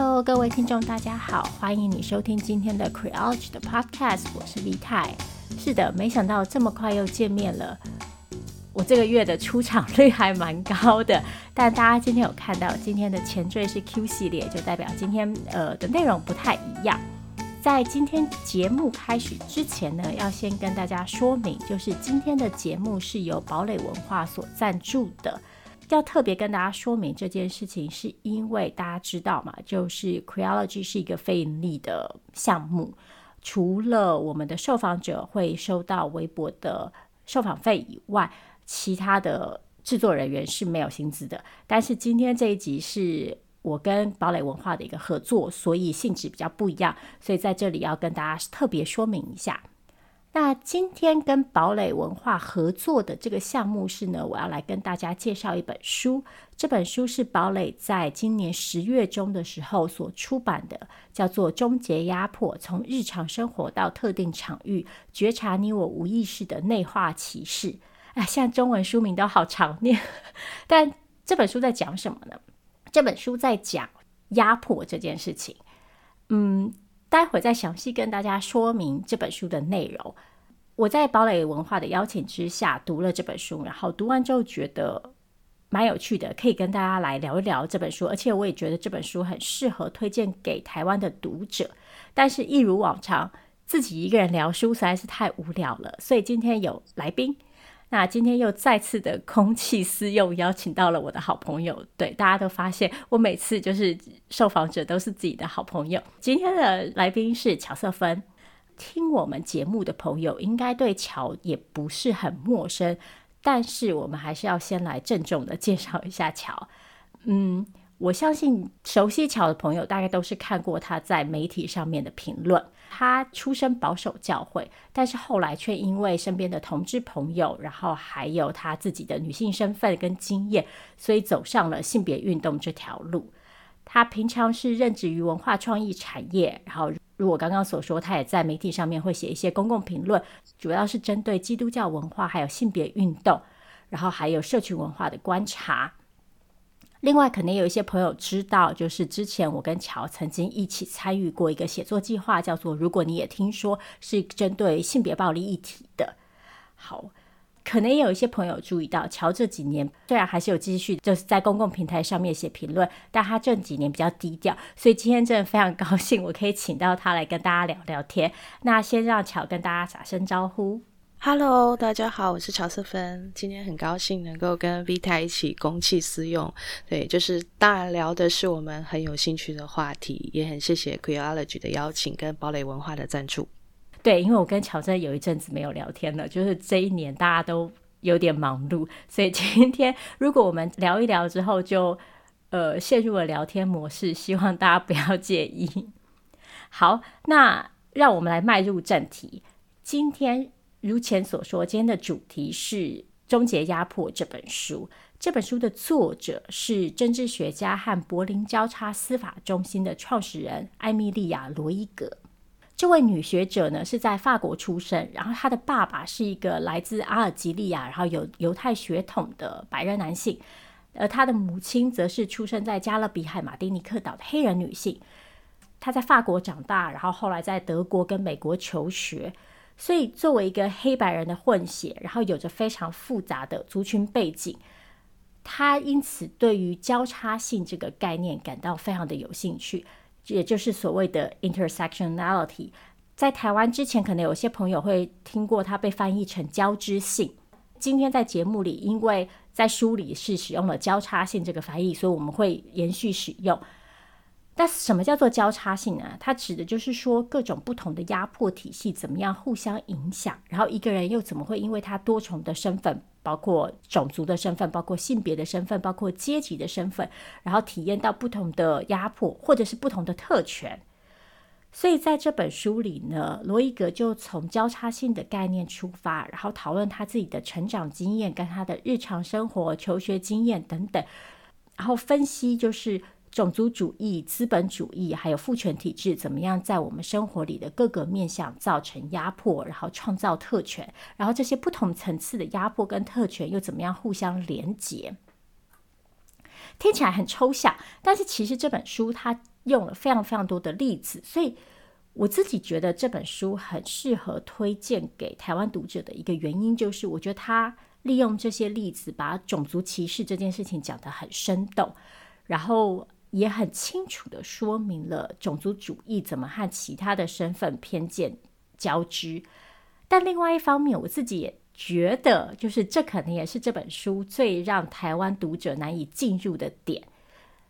Hello，各位听众，大家好，欢迎你收听今天的 Creology 的 Podcast，我是 V 太。是的，没想到这么快又见面了。我这个月的出场率还蛮高的，但大家今天有看到今天的前缀是 Q 系列，就代表今天呃的内容不太一样。在今天节目开始之前呢，要先跟大家说明，就是今天的节目是由堡垒文化所赞助的。要特别跟大家说明这件事情，是因为大家知道嘛，就是 Creology 是一个非盈利的项目，除了我们的受访者会收到微薄的受访费以外，其他的制作人员是没有薪资的。但是今天这一集是我跟堡垒文化的一个合作，所以性质比较不一样，所以在这里要跟大家特别说明一下。那今天跟堡垒文化合作的这个项目是呢，我要来跟大家介绍一本书。这本书是堡垒在今年十月中的时候所出版的，叫做《终结压迫：从日常生活到特定场域，觉察你我无意识的内化歧视》。哎，现在中文书名都好长念，但这本书在讲什么呢？这本书在讲压迫这件事情。嗯。待会再详细跟大家说明这本书的内容。我在堡垒文化的邀请之下读了这本书，然后读完之后觉得蛮有趣的，可以跟大家来聊一聊这本书。而且我也觉得这本书很适合推荐给台湾的读者。但是，一如往常，自己一个人聊书实在是太无聊了，所以今天有来宾。那今天又再次的空气私用，邀请到了我的好朋友。对，大家都发现我每次就是受访者都是自己的好朋友。今天的来宾是乔瑟芬，听我们节目的朋友应该对乔也不是很陌生，但是我们还是要先来郑重的介绍一下乔。嗯。我相信熟悉乔的朋友大概都是看过他在媒体上面的评论。他出身保守教会，但是后来却因为身边的同志朋友，然后还有他自己的女性身份跟经验，所以走上了性别运动这条路。他平常是任职于文化创意产业，然后如我刚刚所说，他也在媒体上面会写一些公共评论，主要是针对基督教文化还有性别运动，然后还有社群文化的观察。另外，可能有一些朋友知道，就是之前我跟乔曾经一起参与过一个写作计划，叫做“如果你也听说”，是针对性别暴力议题的。好，可能也有一些朋友注意到，乔这几年虽然还是有继续就是在公共平台上面写评论，但他这几年比较低调，所以今天真的非常高兴，我可以请到他来跟大家聊聊天。那先让乔跟大家打声招呼。Hello，大家好，我是乔瑟芬。今天很高兴能够跟 Vita 一起公器私用，对，就是当然聊的是我们很有兴趣的话题，也很谢谢 Creology 的邀请跟堡垒文化的赞助。对，因为我跟乔真有一阵子没有聊天了，就是这一年大家都有点忙碌，所以今天如果我们聊一聊之后就呃陷入了聊天模式，希望大家不要介意。好，那让我们来迈入正题，今天。如前所说，今天的主题是《终结压迫》这本书。这本书的作者是政治学家和柏林交叉司法中心的创始人艾米莉亚·罗伊格。这位女学者呢，是在法国出生，然后她的爸爸是一个来自阿尔及利亚，然后有犹太血统的白人男性，而她的母亲则是出生在加勒比海马丁尼克岛的黑人女性。她在法国长大，然后后来在德国跟美国求学。所以，作为一个黑白人的混血，然后有着非常复杂的族群背景，他因此对于交叉性这个概念感到非常的有兴趣，也就是所谓的 intersectionality。在台湾之前，可能有些朋友会听过它被翻译成交织性。今天在节目里，因为在书里是使用了交叉性这个翻译，所以我们会延续使用。那什么叫做交叉性呢？它指的就是说各种不同的压迫体系怎么样互相影响，然后一个人又怎么会因为他多重的身份，包括种族的身份、包括性别的身份、包括阶级的身份，然后体验到不同的压迫或者是不同的特权。所以在这本书里呢，罗伊格就从交叉性的概念出发，然后讨论他自己的成长经验跟他的日常生活、求学经验等等，然后分析就是。种族主义、资本主义还有父权体制，怎么样在我们生活里的各个面向造成压迫，然后创造特权，然后这些不同层次的压迫跟特权又怎么样互相连结？听起来很抽象，但是其实这本书它用了非常非常多的例子，所以我自己觉得这本书很适合推荐给台湾读者的一个原因，就是我觉得他利用这些例子，把种族歧视这件事情讲得很生动，然后也很清楚地说明了种族主义怎么和其他的身份偏见交织。但另外一方面，我自己也觉得，就是这可能也是这本书最让台湾读者难以进入的点。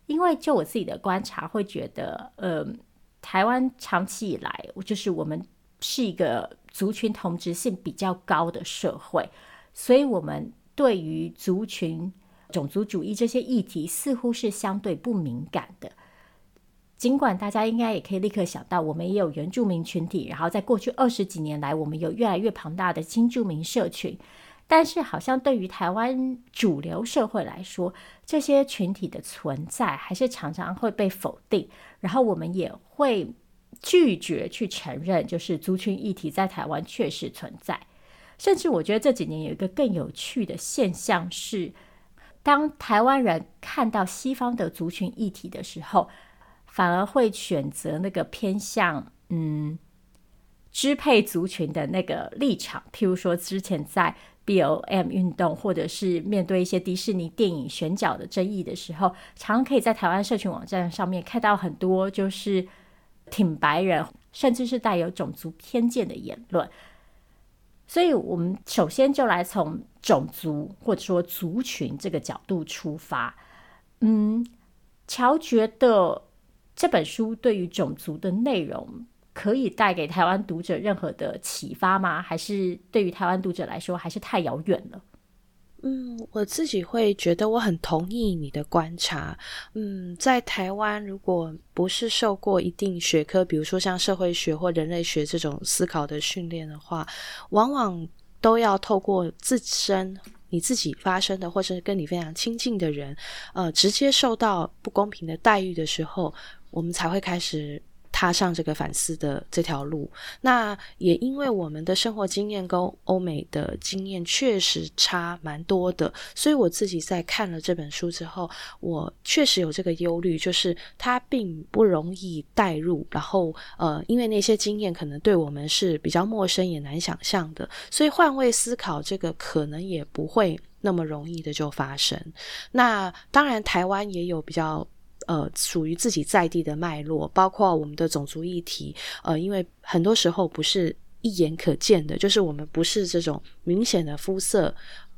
因为就我自己的观察，会觉得，呃，台湾长期以来，就是我们是一个族群同质性比较高的社会，所以我们对于族群、种族主义这些议题似乎是相对不敏感的。尽管大家应该也可以立刻想到，我们也有原住民群体，然后在过去二十几年来，我们有越来越庞大的新住民社群。但是，好像对于台湾主流社会来说，这些群体的存在还是常常会被否定，然后我们也会拒绝去承认，就是族群议题在台湾确实存在。甚至我觉得这几年有一个更有趣的现象是，当台湾人看到西方的族群议题的时候，反而会选择那个偏向嗯支配族群的那个立场，譬如说之前在。BOM 运动，或者是面对一些迪士尼电影选角的争议的时候，常可以在台湾社群网站上面看到很多就是挺白人，甚至是带有种族偏见的言论。所以，我们首先就来从种族或者说族群这个角度出发。嗯，乔觉得这本书对于种族的内容，可以带给台湾读者任何的启发吗？还是对于台湾读者来说，还是太遥远了？嗯，我自己会觉得我很同意你的观察。嗯，在台湾，如果不是受过一定学科，比如说像社会学或人类学这种思考的训练的话，往往都要透过自身你自己发生的，或者是跟你非常亲近的人，呃，直接受到不公平的待遇的时候，我们才会开始。踏上这个反思的这条路，那也因为我们的生活经验跟欧美的经验确实差蛮多的，所以我自己在看了这本书之后，我确实有这个忧虑，就是它并不容易带入，然后呃，因为那些经验可能对我们是比较陌生也难想象的，所以换位思考这个可能也不会那么容易的就发生。那当然，台湾也有比较。呃，属于自己在地的脉络，包括我们的种族议题。呃，因为很多时候不是一眼可见的，就是我们不是这种明显的肤色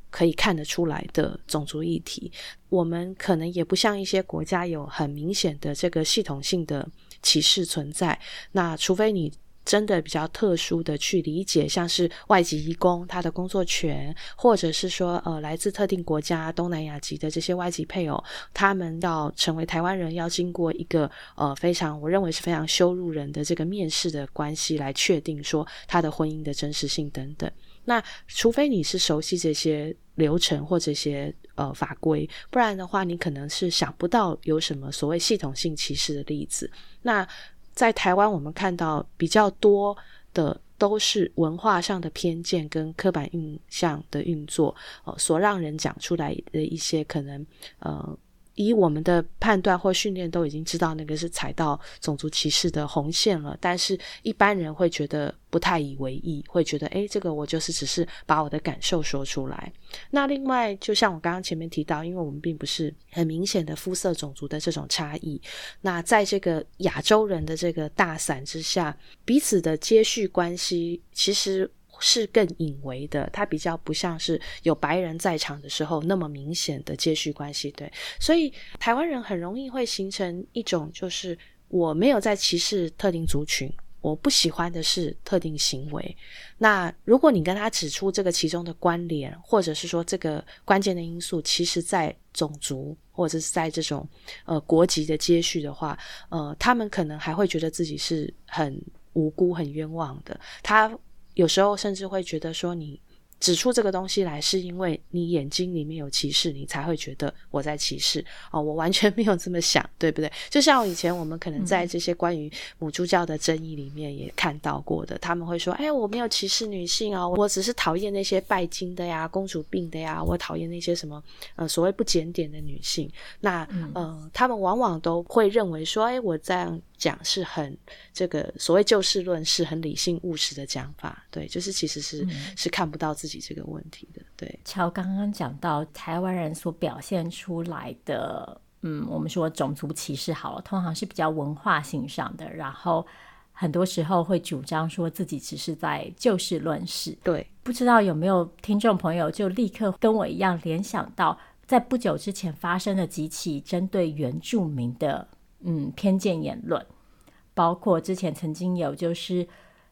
可以看得出来的种族议题。我们可能也不像一些国家有很明显的这个系统性的歧视存在。那除非你。真的比较特殊的去理解，像是外籍移工他的工作权，或者是说呃来自特定国家东南亚籍的这些外籍配偶，他们要成为台湾人，要经过一个呃非常我认为是非常羞辱人的这个面试的关系来确定说他的婚姻的真实性等等。那除非你是熟悉这些流程或这些呃法规，不然的话你可能是想不到有什么所谓系统性歧视的例子。那在台湾，我们看到比较多的都是文化上的偏见跟刻板印象的运作，呃，所让人讲出来的一些可能，呃。以我们的判断或训练，都已经知道那个是踩到种族歧视的红线了。但是，一般人会觉得不太以为意，会觉得，诶，这个我就是只是把我的感受说出来。那另外，就像我刚刚前面提到，因为我们并不是很明显的肤色种族的这种差异，那在这个亚洲人的这个大伞之下，彼此的接续关系其实。是更隐微的，它比较不像是有白人在场的时候那么明显的接续关系，对。所以台湾人很容易会形成一种，就是我没有在歧视特定族群，我不喜欢的是特定行为。那如果你跟他指出这个其中的关联，或者是说这个关键的因素，其实在种族或者是在这种呃国籍的接续的话，呃，他们可能还会觉得自己是很无辜、很冤枉的。他。有时候甚至会觉得说，你指出这个东西来，是因为你眼睛里面有歧视，你才会觉得我在歧视哦。我完全没有这么想，对不对？就像以前我们可能在这些关于母猪教的争议里面也看到过的，他们会说：“哎，我没有歧视女性啊，我只是讨厌那些拜金的呀、公主病的呀，我讨厌那些什么呃所谓不检点的女性。”那呃，他们往往都会认为说：“哎，我这样。”讲是很这个所谓就事论事、很理性务实的讲法，对，就是其实是、嗯、是看不到自己这个问题的。对，乔刚刚讲到台湾人所表现出来的，嗯，我们说种族歧视好了，通常是比较文化性上的，然后很多时候会主张说自己只是在就事论事。对，不知道有没有听众朋友就立刻跟我一样联想到，在不久之前发生的几起针对原住民的。嗯，偏见言论，包括之前曾经有就是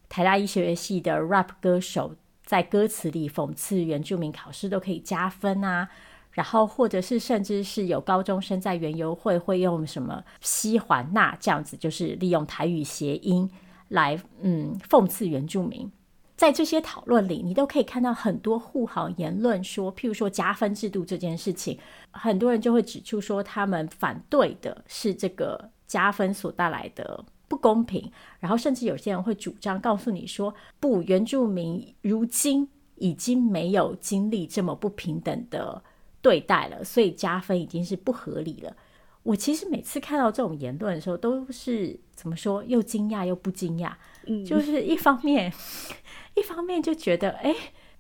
台大医学系的 rap 歌手在歌词里讽刺原住民考试都可以加分啊，然后或者是甚至是有高中生在园游会会用什么西环那这样子，就是利用台语谐音来嗯讽刺原住民。在这些讨论里，你都可以看到很多护航言论说，譬如说加分制度这件事情，很多人就会指出说，他们反对的是这个加分所带来的不公平，然后甚至有些人会主张告诉你说，不，原住民如今已经没有经历这么不平等的对待了，所以加分已经是不合理了。我其实每次看到这种言论的时候，都是怎么说，又惊讶又不惊讶，嗯，就是一方面。一方面就觉得，哎，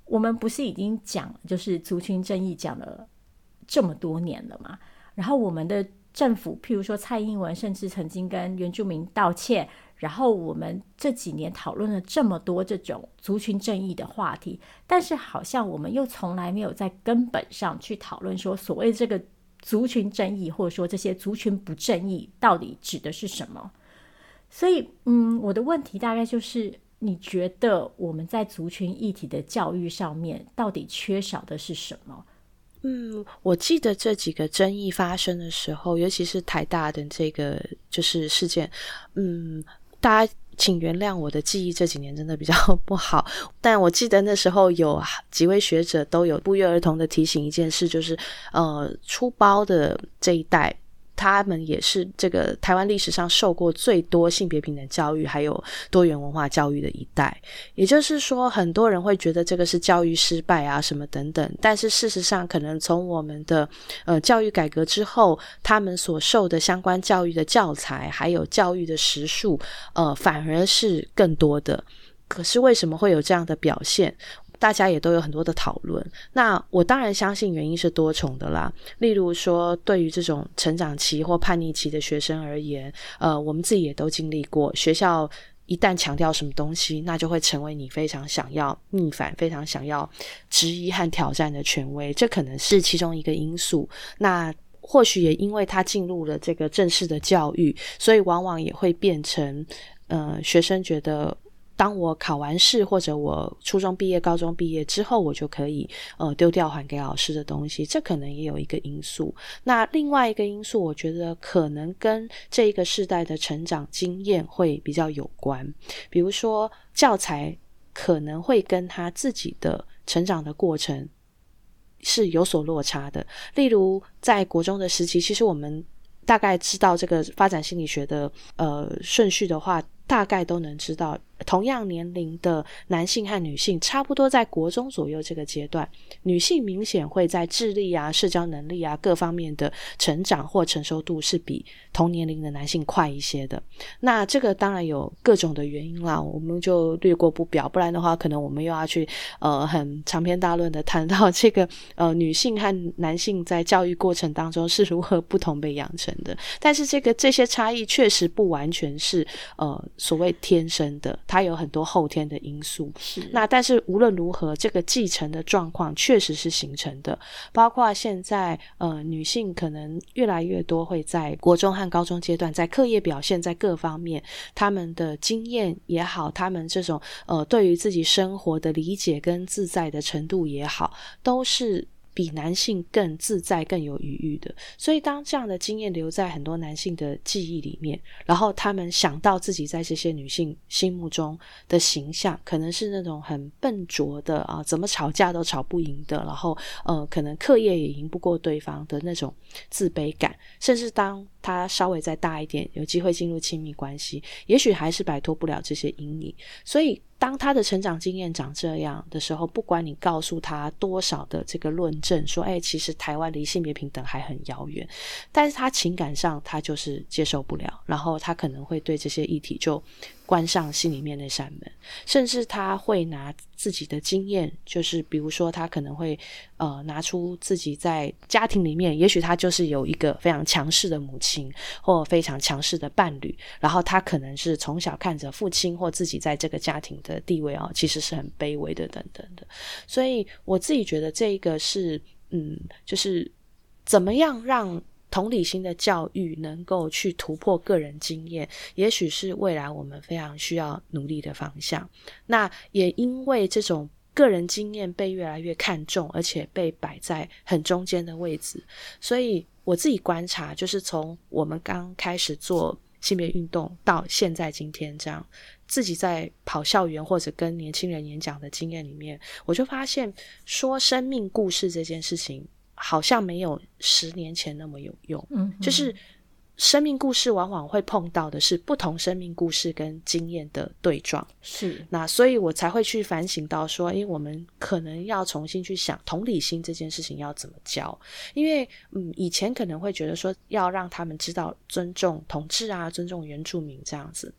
我们不是已经讲，就是族群正义讲了这么多年了吗？然后我们的政府，譬如说蔡英文，甚至曾经跟原住民道歉。然后我们这几年讨论了这么多这种族群正义的话题，但是好像我们又从来没有在根本上去讨论说，所谓这个族群正义，或者说这些族群不正义，到底指的是什么？所以，嗯，我的问题大概就是。你觉得我们在族群议题的教育上面到底缺少的是什么？嗯，我记得这几个争议发生的时候，尤其是台大的这个就是事件，嗯，大家请原谅我的记忆这几年真的比较 不好，但我记得那时候有几位学者都有不约而同的提醒一件事，就是呃，出包的这一代。他们也是这个台湾历史上受过最多性别平等教育，还有多元文化教育的一代。也就是说，很多人会觉得这个是教育失败啊，什么等等。但是事实上，可能从我们的呃教育改革之后，他们所受的相关教育的教材，还有教育的时数，呃，反而是更多的。可是为什么会有这样的表现？大家也都有很多的讨论，那我当然相信原因是多重的啦。例如说，对于这种成长期或叛逆期的学生而言，呃，我们自己也都经历过。学校一旦强调什么东西，那就会成为你非常想要逆反、非常想要质疑和挑战的权威，这可能是其中一个因素。那或许也因为他进入了这个正式的教育，所以往往也会变成，呃，学生觉得。当我考完试，或者我初中毕业、高中毕业之后，我就可以呃丢掉还给老师的东西，这可能也有一个因素。那另外一个因素，我觉得可能跟这一个世代的成长经验会比较有关。比如说教材可能会跟他自己的成长的过程是有所落差的。例如在国中的时期，其实我们大概知道这个发展心理学的呃顺序的话，大概都能知道。同样年龄的男性和女性，差不多在国中左右这个阶段，女性明显会在智力啊、社交能力啊各方面的成长或成熟度是比同年龄的男性快一些的。那这个当然有各种的原因啦，我们就略过不表，不然的话，可能我们又要去呃很长篇大论的谈到这个呃女性和男性在教育过程当中是如何不同被养成的。但是这个这些差异确实不完全是呃所谓天生的。它有很多后天的因素，是那但是无论如何，这个继承的状况确实是形成的。包括现在，呃，女性可能越来越多会在国中和高中阶段，在课业表现，在各方面，他们的经验也好，他们这种呃对于自己生活的理解跟自在的程度也好，都是比男性更自在、更有余裕的。所以，当这样的经验留在很多男性的记忆里面，然后他们想到自己在这些女性心目中的形象，可能是那种很笨拙的啊，怎么吵架都吵不赢的，然后呃，可能课业也赢不过对方的那种自卑感，甚至当他稍微再大一点，有机会进入亲密关系，也许还是摆脱不了这些阴影。所以，当他的成长经验长这样的时候，不管你告诉他多少的这个论证，说，哎，其实台湾离性别平等还很遥远，但是他情感上他就是接受不了，然后他可能会对这些议题就关上心里面那扇门，甚至他会拿自己的经验，就是比如说他可能会呃拿出自己在家庭里面，也许他就是有一个非常强势的母亲或非常强势的伴侣，然后他可能是从小看着父亲或自己在这个家庭的地位啊，其实是很卑微的等等的，所以我自己觉得这个是嗯，就是怎么样让。同理心的教育能够去突破个人经验，也许是未来我们非常需要努力的方向。那也因为这种个人经验被越来越看重，而且被摆在很中间的位置，所以我自己观察，就是从我们刚开始做性别运动到现在今天这样，自己在跑校园或者跟年轻人演讲的经验里面，我就发现说生命故事这件事情。好像没有十年前那么有用。嗯，就是生命故事往往会碰到的是不同生命故事跟经验的对撞。是，那所以我才会去反省到说，诶，我们可能要重新去想同理心这件事情要怎么教。因为，嗯，以前可能会觉得说要让他们知道尊重同志啊，尊重原住民这样子。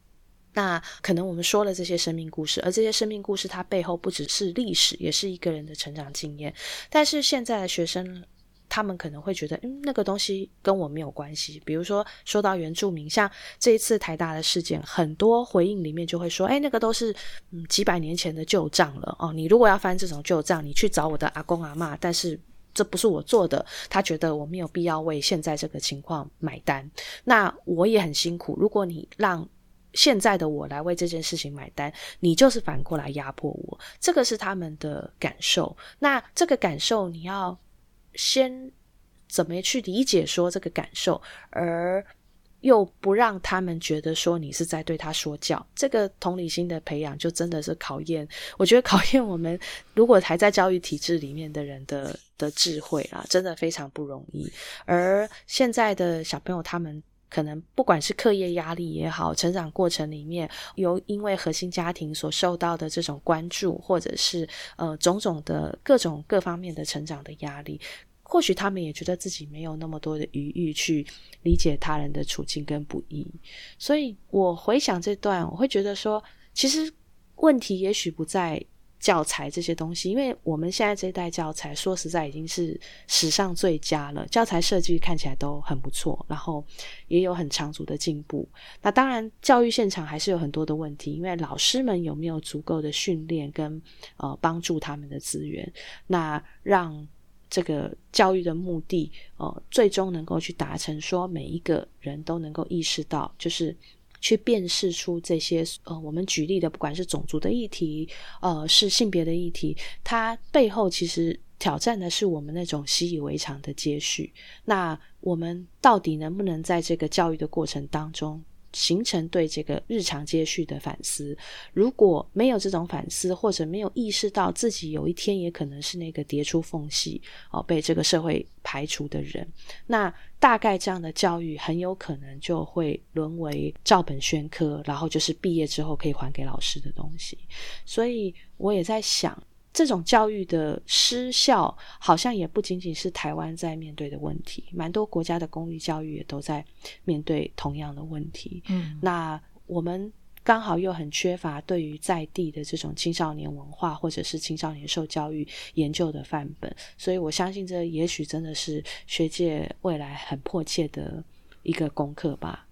那可能我们说了这些生命故事，而这些生命故事它背后不只是历史，也是一个人的成长经验。但是现在的学生，他们可能会觉得，嗯，那个东西跟我没有关系。比如说说到原住民，像这一次台大的事件，很多回应里面就会说，哎，那个都是嗯几百年前的旧账了哦。你如果要翻这种旧账，你去找我的阿公阿妈，但是这不是我做的，他觉得我没有必要为现在这个情况买单。那我也很辛苦，如果你让。现在的我来为这件事情买单，你就是反过来压迫我，这个是他们的感受。那这个感受，你要先怎么去理解说这个感受，而又不让他们觉得说你是在对他说教。这个同理心的培养，就真的是考验。我觉得考验我们如果还在教育体制里面的人的的智慧啊，真的非常不容易。而现在的小朋友，他们。可能不管是课业压力也好，成长过程里面有因为核心家庭所受到的这种关注，或者是呃种种的各种各方面的成长的压力，或许他们也觉得自己没有那么多的余裕去理解他人的处境跟不易。所以我回想这段，我会觉得说，其实问题也许不在。教材这些东西，因为我们现在这一代教材，说实在已经是史上最佳了。教材设计看起来都很不错，然后也有很长足的进步。那当然，教育现场还是有很多的问题，因为老师们有没有足够的训练跟呃帮助他们的资源，那让这个教育的目的呃最终能够去达成，说每一个人都能够意识到，就是。去辨识出这些呃，我们举例的，不管是种族的议题，呃，是性别的议题，它背后其实挑战的是我们那种习以为常的接续。那我们到底能不能在这个教育的过程当中，形成对这个日常接续的反思。如果没有这种反思，或者没有意识到自己有一天也可能是那个跌出缝隙哦，被这个社会排除的人，那大概这样的教育很有可能就会沦为照本宣科，然后就是毕业之后可以还给老师的东西。所以我也在想。这种教育的失效，好像也不仅仅是台湾在面对的问题，蛮多国家的公立教育也都在面对同样的问题。嗯，那我们刚好又很缺乏对于在地的这种青少年文化或者是青少年受教育研究的范本，所以我相信这也许真的是学界未来很迫切的一个功课吧。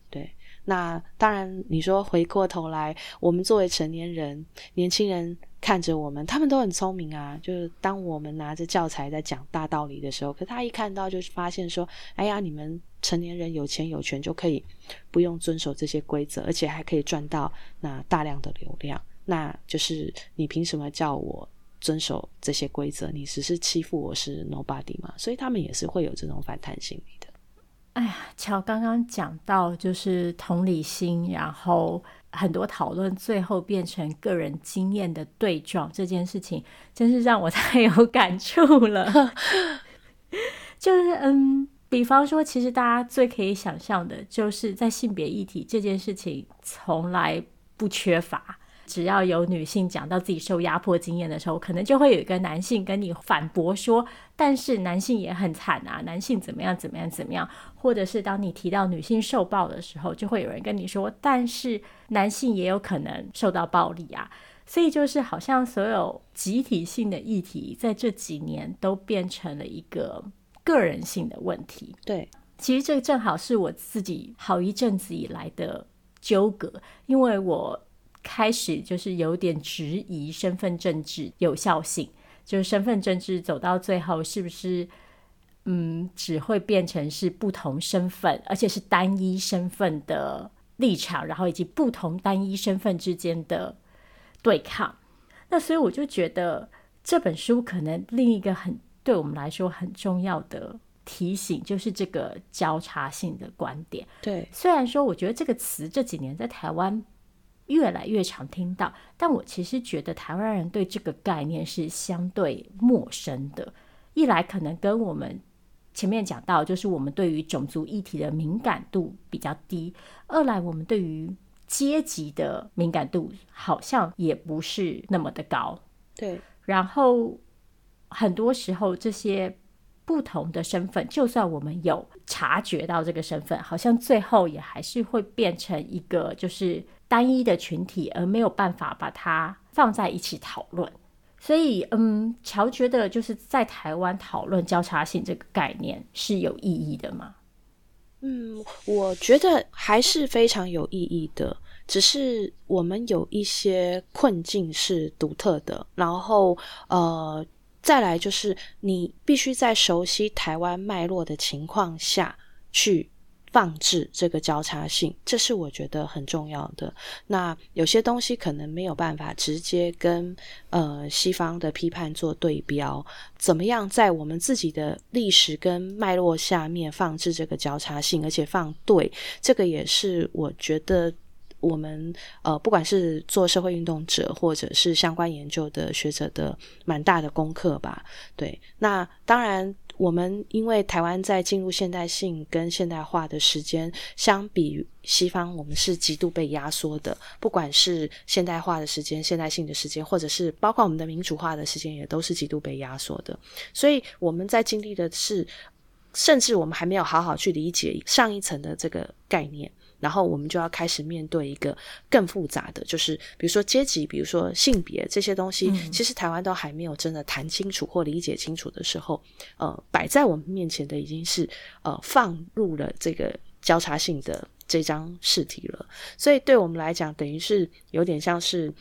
那当然你说回过头来，我们作为成年人，年轻人。看着我们，他们都很聪明啊。就是当我们拿着教材在讲大道理的时候，可他一看到，就是发现说：“哎呀，你们成年人有钱有权就可以不用遵守这些规则，而且还可以赚到那大量的流量。那就是你凭什么叫我遵守这些规则，你只是欺负我是 nobody 嘛，所以他们也是会有这种反弹心理的。哎呀，乔刚刚讲到就是同理心，然后很多讨论最后变成个人经验的对撞这件事情，真是让我 太有感触了。就是嗯，比方说，其实大家最可以想象的，就是在性别议题这件事情从来不缺乏。只要有女性讲到自己受压迫经验的时候，可能就会有一个男性跟你反驳说：“但是男性也很惨啊，男性怎么样怎么样怎么样。”或者是当你提到女性受暴的时候，就会有人跟你说：“但是男性也有可能受到暴力啊。”所以就是好像所有集体性的议题，在这几年都变成了一个个人性的问题。对，其实这正好是我自己好一阵子以来的纠葛，因为我。开始就是有点质疑身份政治有效性，就是身份政治走到最后是不是，嗯，只会变成是不同身份，而且是单一身份的立场，然后以及不同单一身份之间的对抗。那所以我就觉得这本书可能另一个很对我们来说很重要的提醒，就是这个交叉性的观点。对，虽然说我觉得这个词这几年在台湾。越来越常听到，但我其实觉得台湾人对这个概念是相对陌生的。一来可能跟我们前面讲到，就是我们对于种族议题的敏感度比较低；二来我们对于阶级的敏感度好像也不是那么的高。对，然后很多时候这些不同的身份，就算我们有察觉到这个身份，好像最后也还是会变成一个就是。单一的群体，而没有办法把它放在一起讨论。所以，嗯，乔觉得就是在台湾讨论交叉性这个概念是有意义的吗？嗯，我觉得还是非常有意义的。只是我们有一些困境是独特的，然后，呃，再来就是你必须在熟悉台湾脉络的情况下去。放置这个交叉性，这是我觉得很重要的。那有些东西可能没有办法直接跟呃西方的批判做对标，怎么样在我们自己的历史跟脉络下面放置这个交叉性，而且放对，这个也是我觉得我们呃不管是做社会运动者或者是相关研究的学者的蛮大的功课吧。对，那当然。我们因为台湾在进入现代性跟现代化的时间，相比西方，我们是极度被压缩的。不管是现代化的时间、现代性的时间，或者是包括我们的民主化的时间，也都是极度被压缩的。所以我们在经历的是，甚至我们还没有好好去理解上一层的这个概念。然后我们就要开始面对一个更复杂的，就是比如说阶级，比如说性别这些东西，嗯、其实台湾都还没有真的谈清楚或理解清楚的时候，呃，摆在我们面前的已经是呃放入了这个交叉性的这张试题了。所以对我们来讲，等于是有点像是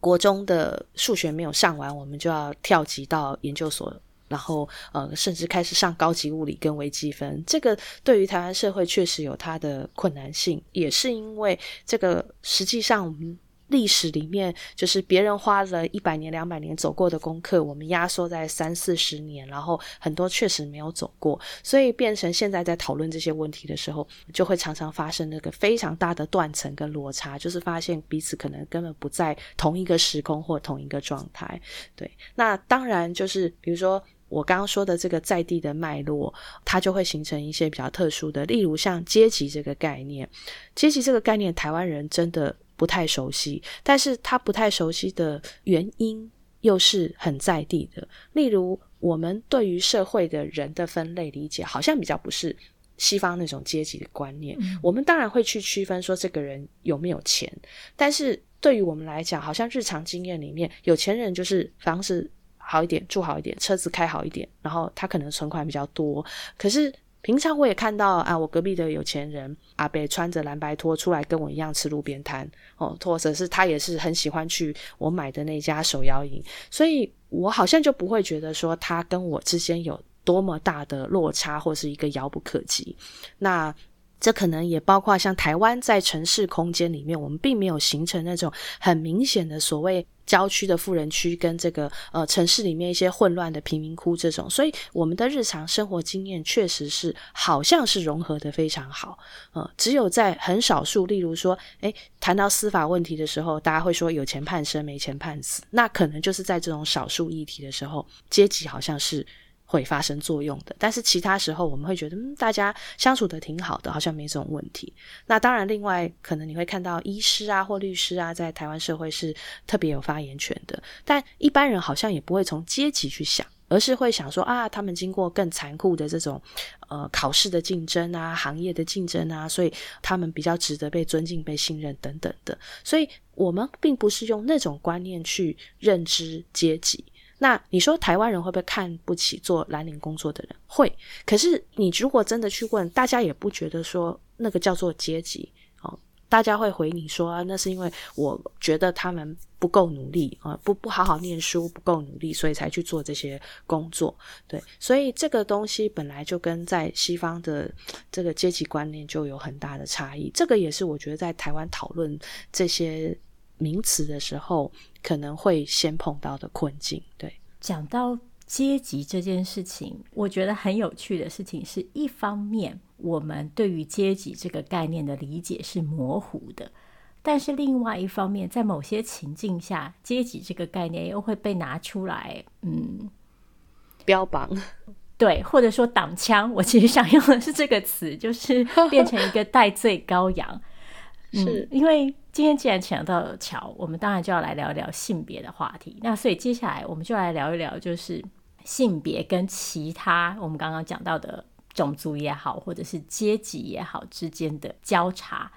国中的数学没有上完，我们就要跳级到研究所。然后，呃，甚至开始上高级物理跟微积分，这个对于台湾社会确实有它的困难性，也是因为这个实际上我们历史里面，就是别人花了一百年、两百年走过的功课，我们压缩在三四十年，然后很多确实没有走过，所以变成现在在讨论这些问题的时候，就会常常发生那个非常大的断层跟落差，就是发现彼此可能根本不在同一个时空或同一个状态。对，那当然就是比如说。我刚刚说的这个在地的脉络，它就会形成一些比较特殊的，例如像阶级这个概念。阶级这个概念，台湾人真的不太熟悉，但是他不太熟悉的原因又是很在地的。例如，我们对于社会的人的分类理解，好像比较不是西方那种阶级的观念。嗯。我们当然会去区分说这个人有没有钱，但是对于我们来讲，好像日常经验里面，有钱人就是房子。好一点，住好一点，车子开好一点，然后他可能存款比较多。可是平常我也看到啊，我隔壁的有钱人阿北穿着蓝白拖出来跟我一样吃路边摊哦，或者是他也是很喜欢去我买的那家手摇饮，所以我好像就不会觉得说他跟我之间有多么大的落差，或是一个遥不可及。那这可能也包括像台湾在城市空间里面，我们并没有形成那种很明显的所谓。郊区的富人区跟这个呃城市里面一些混乱的贫民窟这种，所以我们的日常生活经验确实是好像是融合的非常好。呃，只有在很少数，例如说，诶，谈到司法问题的时候，大家会说有钱判生，没钱判死，那可能就是在这种少数议题的时候，阶级好像是。会发生作用的，但是其他时候我们会觉得，嗯，大家相处得挺好的，好像没这种问题。那当然，另外可能你会看到医师啊或律师啊，在台湾社会是特别有发言权的，但一般人好像也不会从阶级去想，而是会想说啊，他们经过更残酷的这种呃考试的竞争啊，行业的竞争啊，所以他们比较值得被尊敬、被信任等等的。所以我们并不是用那种观念去认知阶级。那你说台湾人会不会看不起做蓝领工作的人？会。可是你如果真的去问，大家也不觉得说那个叫做阶级哦。大家会回你说啊，那是因为我觉得他们不够努力啊，不不好好念书，不够努力，所以才去做这些工作。对，所以这个东西本来就跟在西方的这个阶级观念就有很大的差异。这个也是我觉得在台湾讨论这些。名词的时候可能会先碰到的困境。对，讲到阶级这件事情，我觉得很有趣的事情是，一方面我们对于阶级这个概念的理解是模糊的，但是另外一方面，在某些情境下，阶级这个概念又会被拿出来，嗯，标榜，对，或者说挡枪。我其实想用的是这个词，就是变成一个代罪羔羊。是、嗯、因为今天既然讲到了乔，我们当然就要来聊一聊性别的话题。那所以接下来我们就来聊一聊，就是性别跟其他我们刚刚讲到的种族也好，或者是阶级也好之间的交叉。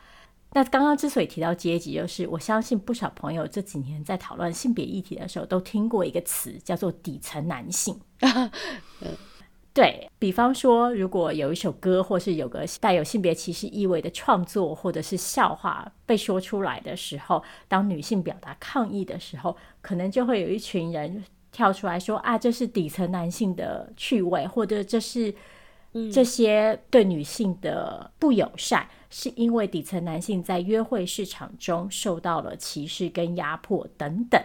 那刚刚之所以提到阶级，就是我相信不少朋友这几年在讨论性别议题的时候，都听过一个词，叫做底层男性。对，比方说，如果有一首歌，或是有个带有性别歧视意味的创作，或者是笑话被说出来的时候，当女性表达抗议的时候，可能就会有一群人跳出来说：“啊，这是底层男性的趣味，或者这是这些对女性的不友善，嗯、是因为底层男性在约会市场中受到了歧视跟压迫等等。”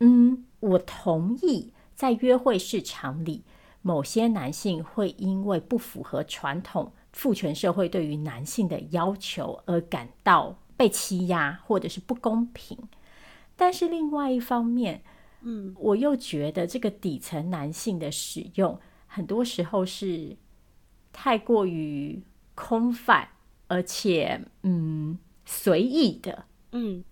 嗯，我同意，在约会市场里。某些男性会因为不符合传统父权社会对于男性的要求而感到被欺压或者是不公平，但是另外一方面，嗯，我又觉得这个底层男性的使用很多时候是太过于空泛，而且嗯随意的。嗯，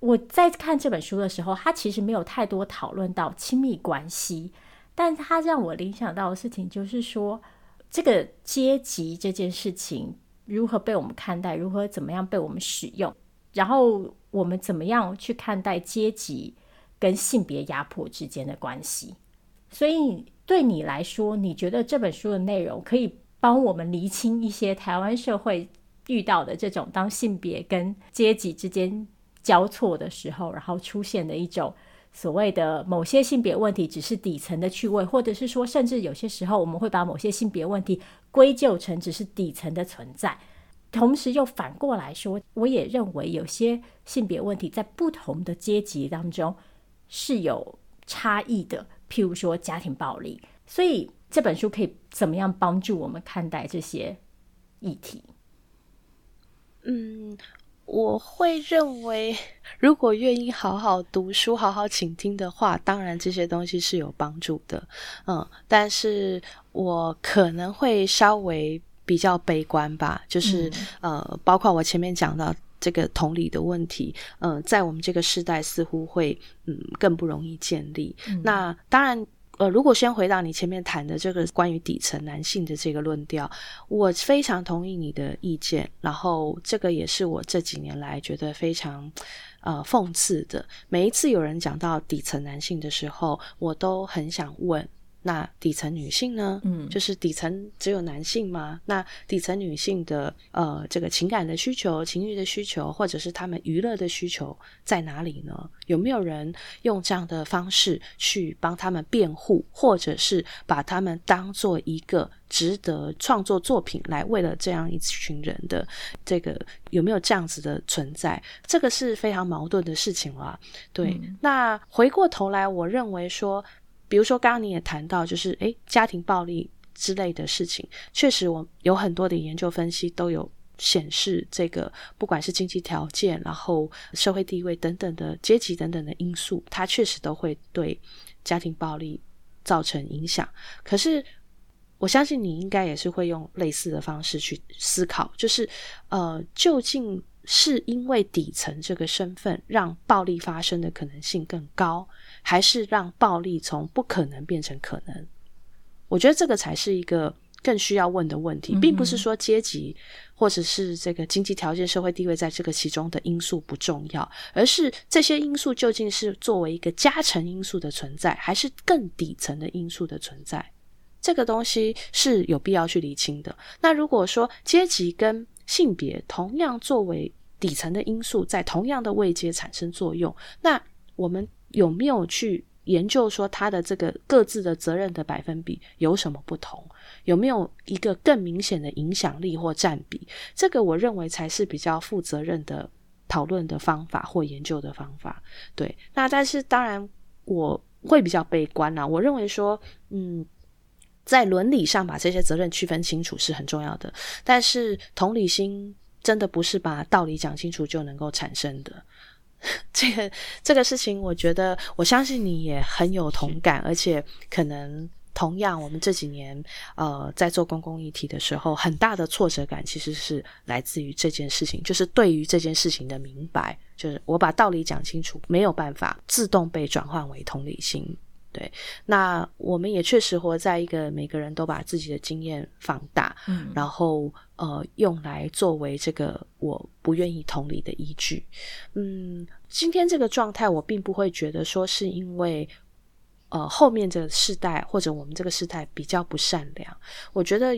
我在看这本书的时候，他其实没有太多讨论到亲密关系。但他让我联想到的事情，就是说，这个阶级这件事情如何被我们看待，如何怎么样被我们使用，然后我们怎么样去看待阶级跟性别压迫之间的关系。所以对你来说，你觉得这本书的内容可以帮我们厘清一些台湾社会遇到的这种当性别跟阶级之间交错的时候，然后出现的一种。所谓的某些性别问题只是底层的趣味，或者是说，甚至有些时候我们会把某些性别问题归咎成只是底层的存在。同时又反过来说，我也认为有些性别问题在不同的阶级当中是有差异的，譬如说家庭暴力。所以这本书可以怎么样帮助我们看待这些议题？嗯。我会认为，如果愿意好好读书、好好倾听的话，当然这些东西是有帮助的。嗯，但是我可能会稍微比较悲观吧，就是、嗯、呃，包括我前面讲到这个同理的问题，嗯、呃，在我们这个时代似乎会嗯更不容易建立。嗯、那当然。呃，如果先回到你前面谈的这个关于底层男性的这个论调，我非常同意你的意见。然后，这个也是我这几年来觉得非常呃讽刺的。每一次有人讲到底层男性的时候，我都很想问，那底层女性呢？嗯，就是底层只有男性吗？那底层女性的呃，这个情感的需求、情欲的需求，或者是他们娱乐的需求在哪里呢？有没有人用这样的方式去帮他们辩护，或者是把他们当做一个值得创作作品来为了这样一群人的这个有没有这样子的存在？这个是非常矛盾的事情了。对，嗯、那回过头来，我认为说。比如说，刚刚你也谈到，就是诶，家庭暴力之类的事情，确实，我有很多的研究分析都有显示，这个不管是经济条件，然后社会地位等等的阶级等等的因素，它确实都会对家庭暴力造成影响。可是，我相信你应该也是会用类似的方式去思考，就是呃，究竟是因为底层这个身份让暴力发生的可能性更高？还是让暴力从不可能变成可能，我觉得这个才是一个更需要问的问题，并不是说阶级或者是这个经济条件、社会地位在这个其中的因素不重要，而是这些因素究竟是作为一个加成因素的存在，还是更底层的因素的存在？这个东西是有必要去厘清的。那如果说阶级跟性别同样作为底层的因素，在同样的位阶产生作用，那我们。有没有去研究说他的这个各自的责任的百分比有什么不同？有没有一个更明显的影响力或占比？这个我认为才是比较负责任的讨论的方法或研究的方法。对，那但是当然我会比较悲观啦。我认为说，嗯，在伦理上把这些责任区分清楚是很重要的，但是同理心真的不是把道理讲清楚就能够产生的。这个这个事情，我觉得我相信你也很有同感，而且可能同样，我们这几年呃在做公共议题的时候，很大的挫折感其实是来自于这件事情，就是对于这件事情的明白，就是我把道理讲清楚，没有办法自动被转换为同理心。对，那我们也确实活在一个每个人都把自己的经验放大，嗯，然后呃用来作为这个我不愿意同理的依据。嗯，今天这个状态，我并不会觉得说是因为呃后面这个世代或者我们这个世代比较不善良，我觉得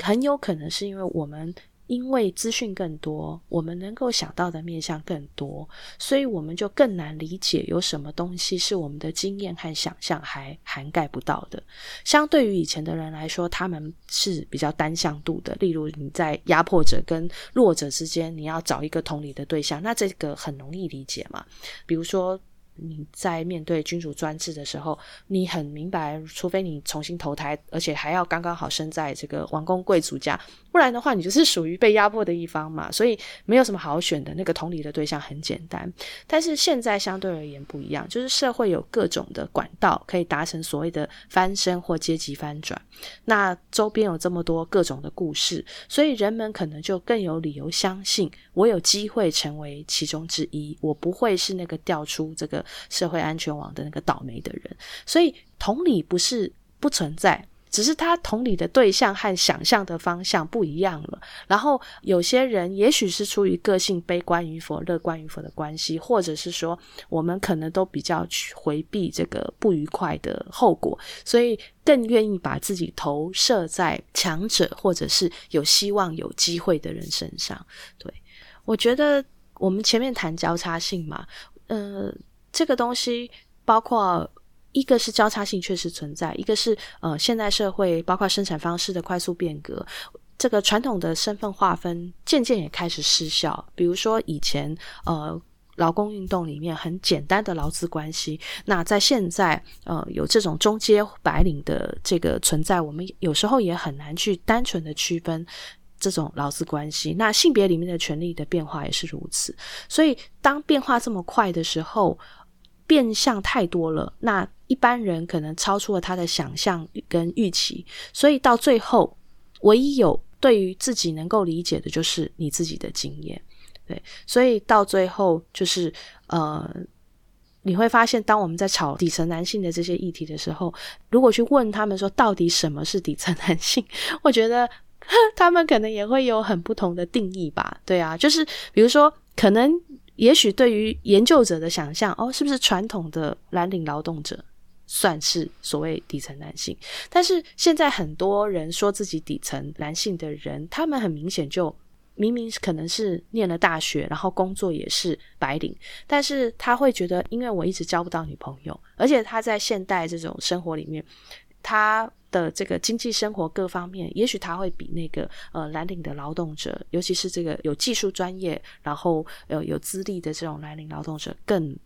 很有可能是因为我们。因为资讯更多，我们能够想到的面向更多，所以我们就更难理解有什么东西是我们的经验和想象还涵盖不到的。相对于以前的人来说，他们是比较单向度的。例如你在压迫者跟弱者之间，你要找一个同理的对象，那这个很容易理解嘛。比如说。你在面对君主专制的时候，你很明白，除非你重新投胎，而且还要刚刚好生在这个王公贵族家，不然的话，你就是属于被压迫的一方嘛。所以没有什么好选的，那个同理的对象很简单。但是现在相对而言不一样，就是社会有各种的管道可以达成所谓的翻身或阶级翻转。那周边有这么多各种的故事，所以人们可能就更有理由相信，我有机会成为其中之一，我不会是那个掉出这个。社会安全网的那个倒霉的人，所以同理不是不存在，只是他同理的对象和想象的方向不一样了。然后有些人也许是出于个性悲观与否、乐观与否的关系，或者是说我们可能都比较去回避这个不愉快的后果，所以更愿意把自己投射在强者或者是有希望、有机会的人身上。对，我觉得我们前面谈交叉性嘛，呃。这个东西包括一个是交叉性确实存在，一个是呃现代社会包括生产方式的快速变革，这个传统的身份划分渐渐也开始失效。比如说以前呃劳工运动里面很简单的劳资关系，那在现在呃有这种中阶白领的这个存在，我们有时候也很难去单纯的区分这种劳资关系。那性别里面的权利的变化也是如此，所以当变化这么快的时候。变相太多了，那一般人可能超出了他的想象跟预期，所以到最后，唯一有对于自己能够理解的就是你自己的经验，对，所以到最后就是呃，你会发现，当我们在吵底层男性的这些议题的时候，如果去问他们说到底什么是底层男性，我觉得他们可能也会有很不同的定义吧，对啊，就是比如说可能。也许对于研究者的想象，哦，是不是传统的蓝领劳动者？算是所谓底层男性。但是现在很多人说自己底层男性的人，他们很明显就明明可能是念了大学，然后工作也是白领，但是他会觉得，因为我一直交不到女朋友，而且他在现代这种生活里面，他的这个经济生活各方面，也许他会比那个呃蓝领的劳动者，尤其是这个有技术专业，然后呃有资历的这种蓝领劳动者更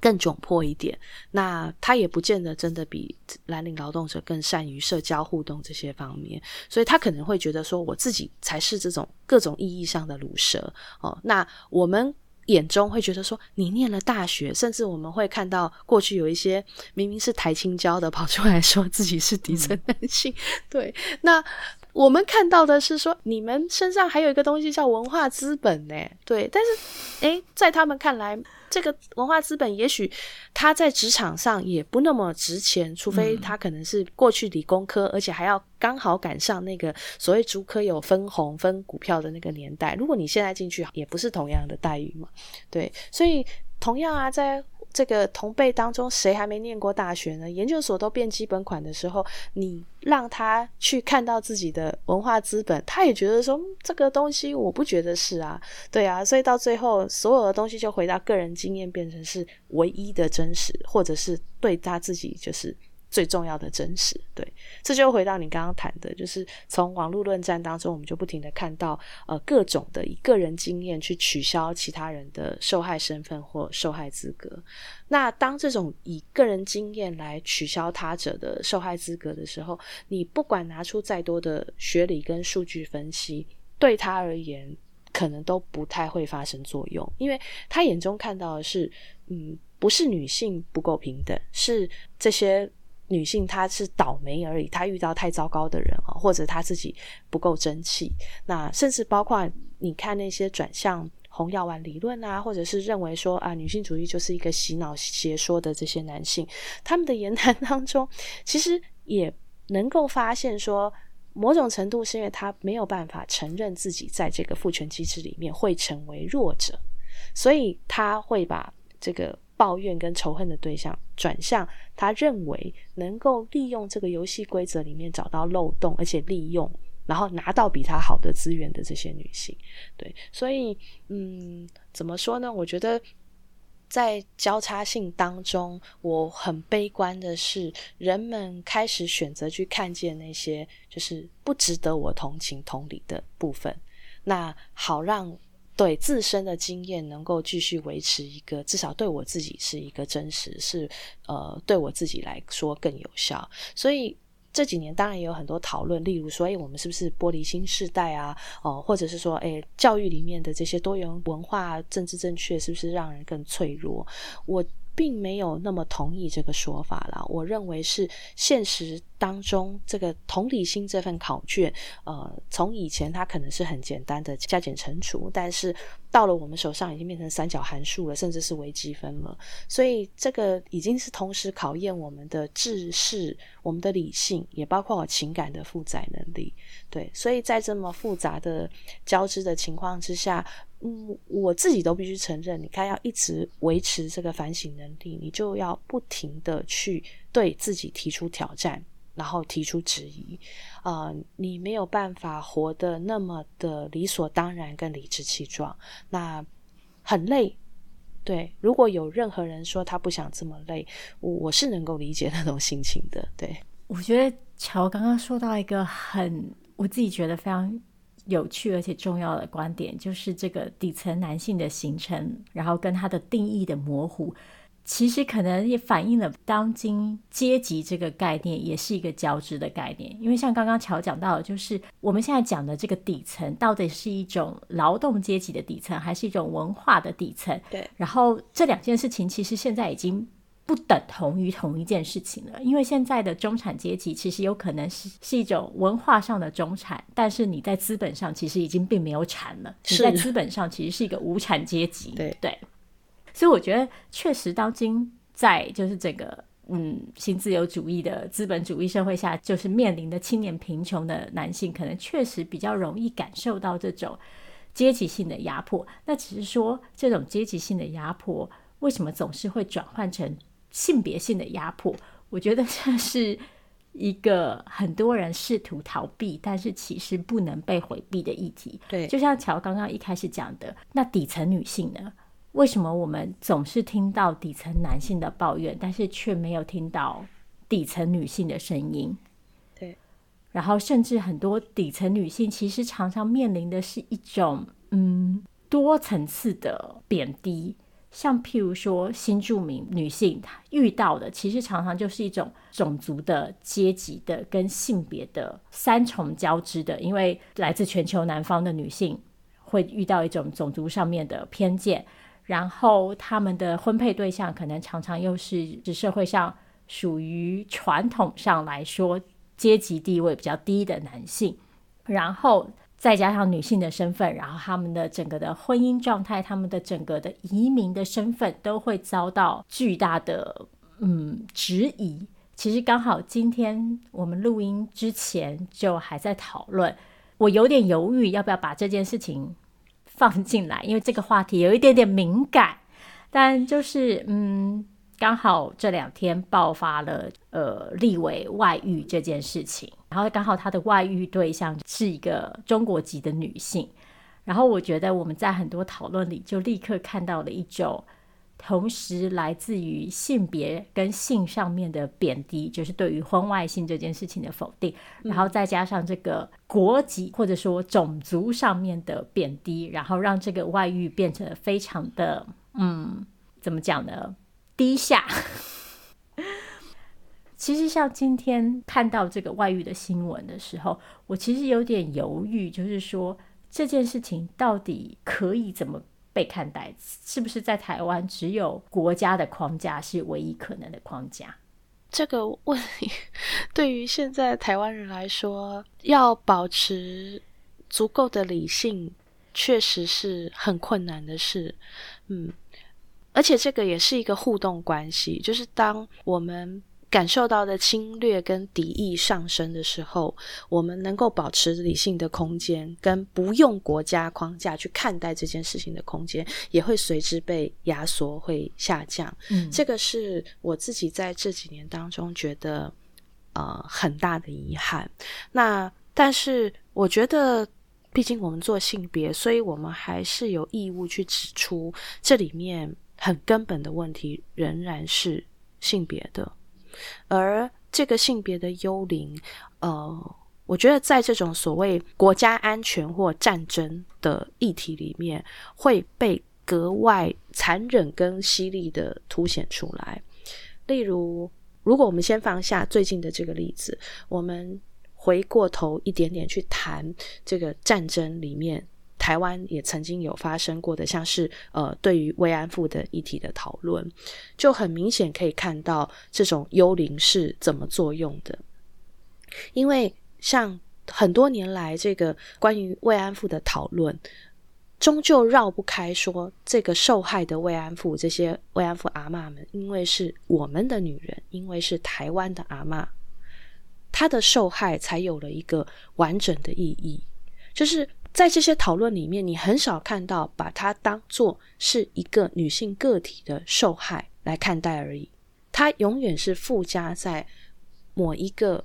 更窘迫一点。那他也不见得真的比蓝领劳动者更善于社交互动这些方面，所以他可能会觉得说，我自己才是这种各种意义上的鲁蛇哦。那我们。眼中会觉得说，你念了大学，甚至我们会看到过去有一些明明是台青交的跑出来说自己是底层男性，嗯、对，那。我们看到的是说，你们身上还有一个东西叫文化资本呢，对。但是，诶，在他们看来，这个文化资本也许他在职场上也不那么值钱，除非他可能是过去理工科，而且还要刚好赶上那个所谓竹科有分红分股票的那个年代。如果你现在进去，也不是同样的待遇嘛，对。所以，同样啊，在。这个同辈当中，谁还没念过大学呢？研究所都变基本款的时候，你让他去看到自己的文化资本，他也觉得说，这个东西我不觉得是啊，对啊，所以到最后，所有的东西就回到个人经验，变成是唯一的真实，或者是对他自己就是。最重要的真实，对，这就回到你刚刚谈的，就是从网络论战当中，我们就不停地看到，呃，各种的以个人经验去取消其他人的受害身份或受害资格。那当这种以个人经验来取消他者的受害资格的时候，你不管拿出再多的学理跟数据分析，对他而言，可能都不太会发生作用，因为他眼中看到的是，嗯，不是女性不够平等，是这些。女性她是倒霉而已，她遇到太糟糕的人啊，或者她自己不够争气。那甚至包括你看那些转向红药丸理论啊，或者是认为说啊女性主义就是一个洗脑邪说的这些男性，他们的言谈当中，其实也能够发现说，某种程度是因为他没有办法承认自己在这个父权机制里面会成为弱者，所以他会把这个。抱怨跟仇恨的对象转向他认为能够利用这个游戏规则里面找到漏洞，而且利用，然后拿到比他好的资源的这些女性。对，所以嗯，怎么说呢？我觉得在交叉性当中，我很悲观的是，人们开始选择去看见那些就是不值得我同情同理的部分，那好让。对自身的经验能够继续维持一个，至少对我自己是一个真实，是呃对我自己来说更有效。所以这几年当然也有很多讨论，例如说，哎，我们是不是玻璃心时代啊？哦、或者是说，哎，教育里面的这些多元文化、政治正确，是不是让人更脆弱？我并没有那么同意这个说法啦。我认为是现实。当中这个同理心这份考卷，呃，从以前它可能是很简单的加减乘除，但是到了我们手上已经变成三角函数了，甚至是微积分了。所以这个已经是同时考验我们的知识、我们的理性，也包括我情感的负载能力。对，所以在这么复杂的交织的情况之下，嗯，我自己都必须承认，你看要一直维持这个反省能力，你就要不停的去对自己提出挑战。然后提出质疑，啊、你没有办法活得那么的理所当然跟理直气壮，那很累。对，如果有任何人说他不想这么累，我我是能够理解那种心情的。对，我觉得乔刚刚说到一个很我自己觉得非常有趣而且重要的观点，就是这个底层男性的形成，然后跟他的定义的模糊。其实可能也反映了当今阶级这个概念也是一个交织的概念，因为像刚刚乔讲到的，就是我们现在讲的这个底层，到底是一种劳动阶级的底层，还是一种文化的底层？对。然后这两件事情其实现在已经不等同于同一件事情了，因为现在的中产阶级其实有可能是是一种文化上的中产，但是你在资本上其实已经并没有产了，你在资本上其实是一个无产阶级。对对。所以我觉得，确实，当今在就是这个嗯新自由主义的资本主义社会下，就是面临的青年贫穷的男性，可能确实比较容易感受到这种阶级性的压迫。那只是说，这种阶级性的压迫为什么总是会转换成性别性的压迫，我觉得这是一个很多人试图逃避，但是其实不能被回避的议题。对，就像乔刚刚一开始讲的，那底层女性呢？为什么我们总是听到底层男性的抱怨，但是却没有听到底层女性的声音？对，然后甚至很多底层女性其实常常面临的是一种嗯多层次的贬低。像譬如说新住民女性她遇到的，其实常常就是一种种族的、阶级的跟性别的三重交织的，因为来自全球南方的女性会遇到一种种族上面的偏见，然后他们的婚配对象可能常常又是指社会上属于传统上来说阶级地位比较低的男性，然后。再加上女性的身份，然后他们的整个的婚姻状态，他们的整个的移民的身份，都会遭到巨大的嗯质疑。其实刚好今天我们录音之前就还在讨论，我有点犹豫要不要把这件事情放进来，因为这个话题有一点点敏感，但就是嗯。刚好这两天爆发了呃立委外遇这件事情，然后刚好他的外遇对象是一个中国籍的女性，然后我觉得我们在很多讨论里就立刻看到了一种同时来自于性别跟性上面的贬低，就是对于婚外性这件事情的否定，然后再加上这个国籍或者说种族上面的贬低，然后让这个外遇变成非常的嗯怎么讲呢？低下。其实像今天看到这个外遇的新闻的时候，我其实有点犹豫，就是说这件事情到底可以怎么被看待？是不是在台湾只有国家的框架是唯一可能的框架？这个问题对于现在台湾人来说，要保持足够的理性，确实是很困难的事。嗯。而且这个也是一个互动关系，就是当我们感受到的侵略跟敌意上升的时候，我们能够保持理性的空间，跟不用国家框架去看待这件事情的空间，也会随之被压缩，会下降。嗯，这个是我自己在这几年当中觉得呃很大的遗憾。那但是我觉得，毕竟我们做性别，所以我们还是有义务去指出这里面。很根本的问题仍然是性别的，而这个性别的幽灵，呃，我觉得在这种所谓国家安全或战争的议题里面，会被格外残忍跟犀利的凸显出来。例如，如果我们先放下最近的这个例子，我们回过头一点点去谈这个战争里面。台湾也曾经有发生过的，像是呃，对于慰安妇的议题的讨论，就很明显可以看到这种幽灵是怎么作用的。因为像很多年来，这个关于慰安妇的讨论，终究绕不开说这个受害的慰安妇，这些慰安妇阿嬷们，因为是我们的女人，因为是台湾的阿嬷，她的受害才有了一个完整的意义，就是。在这些讨论里面，你很少看到把它当作是一个女性个体的受害来看待而已。它永远是附加在某一个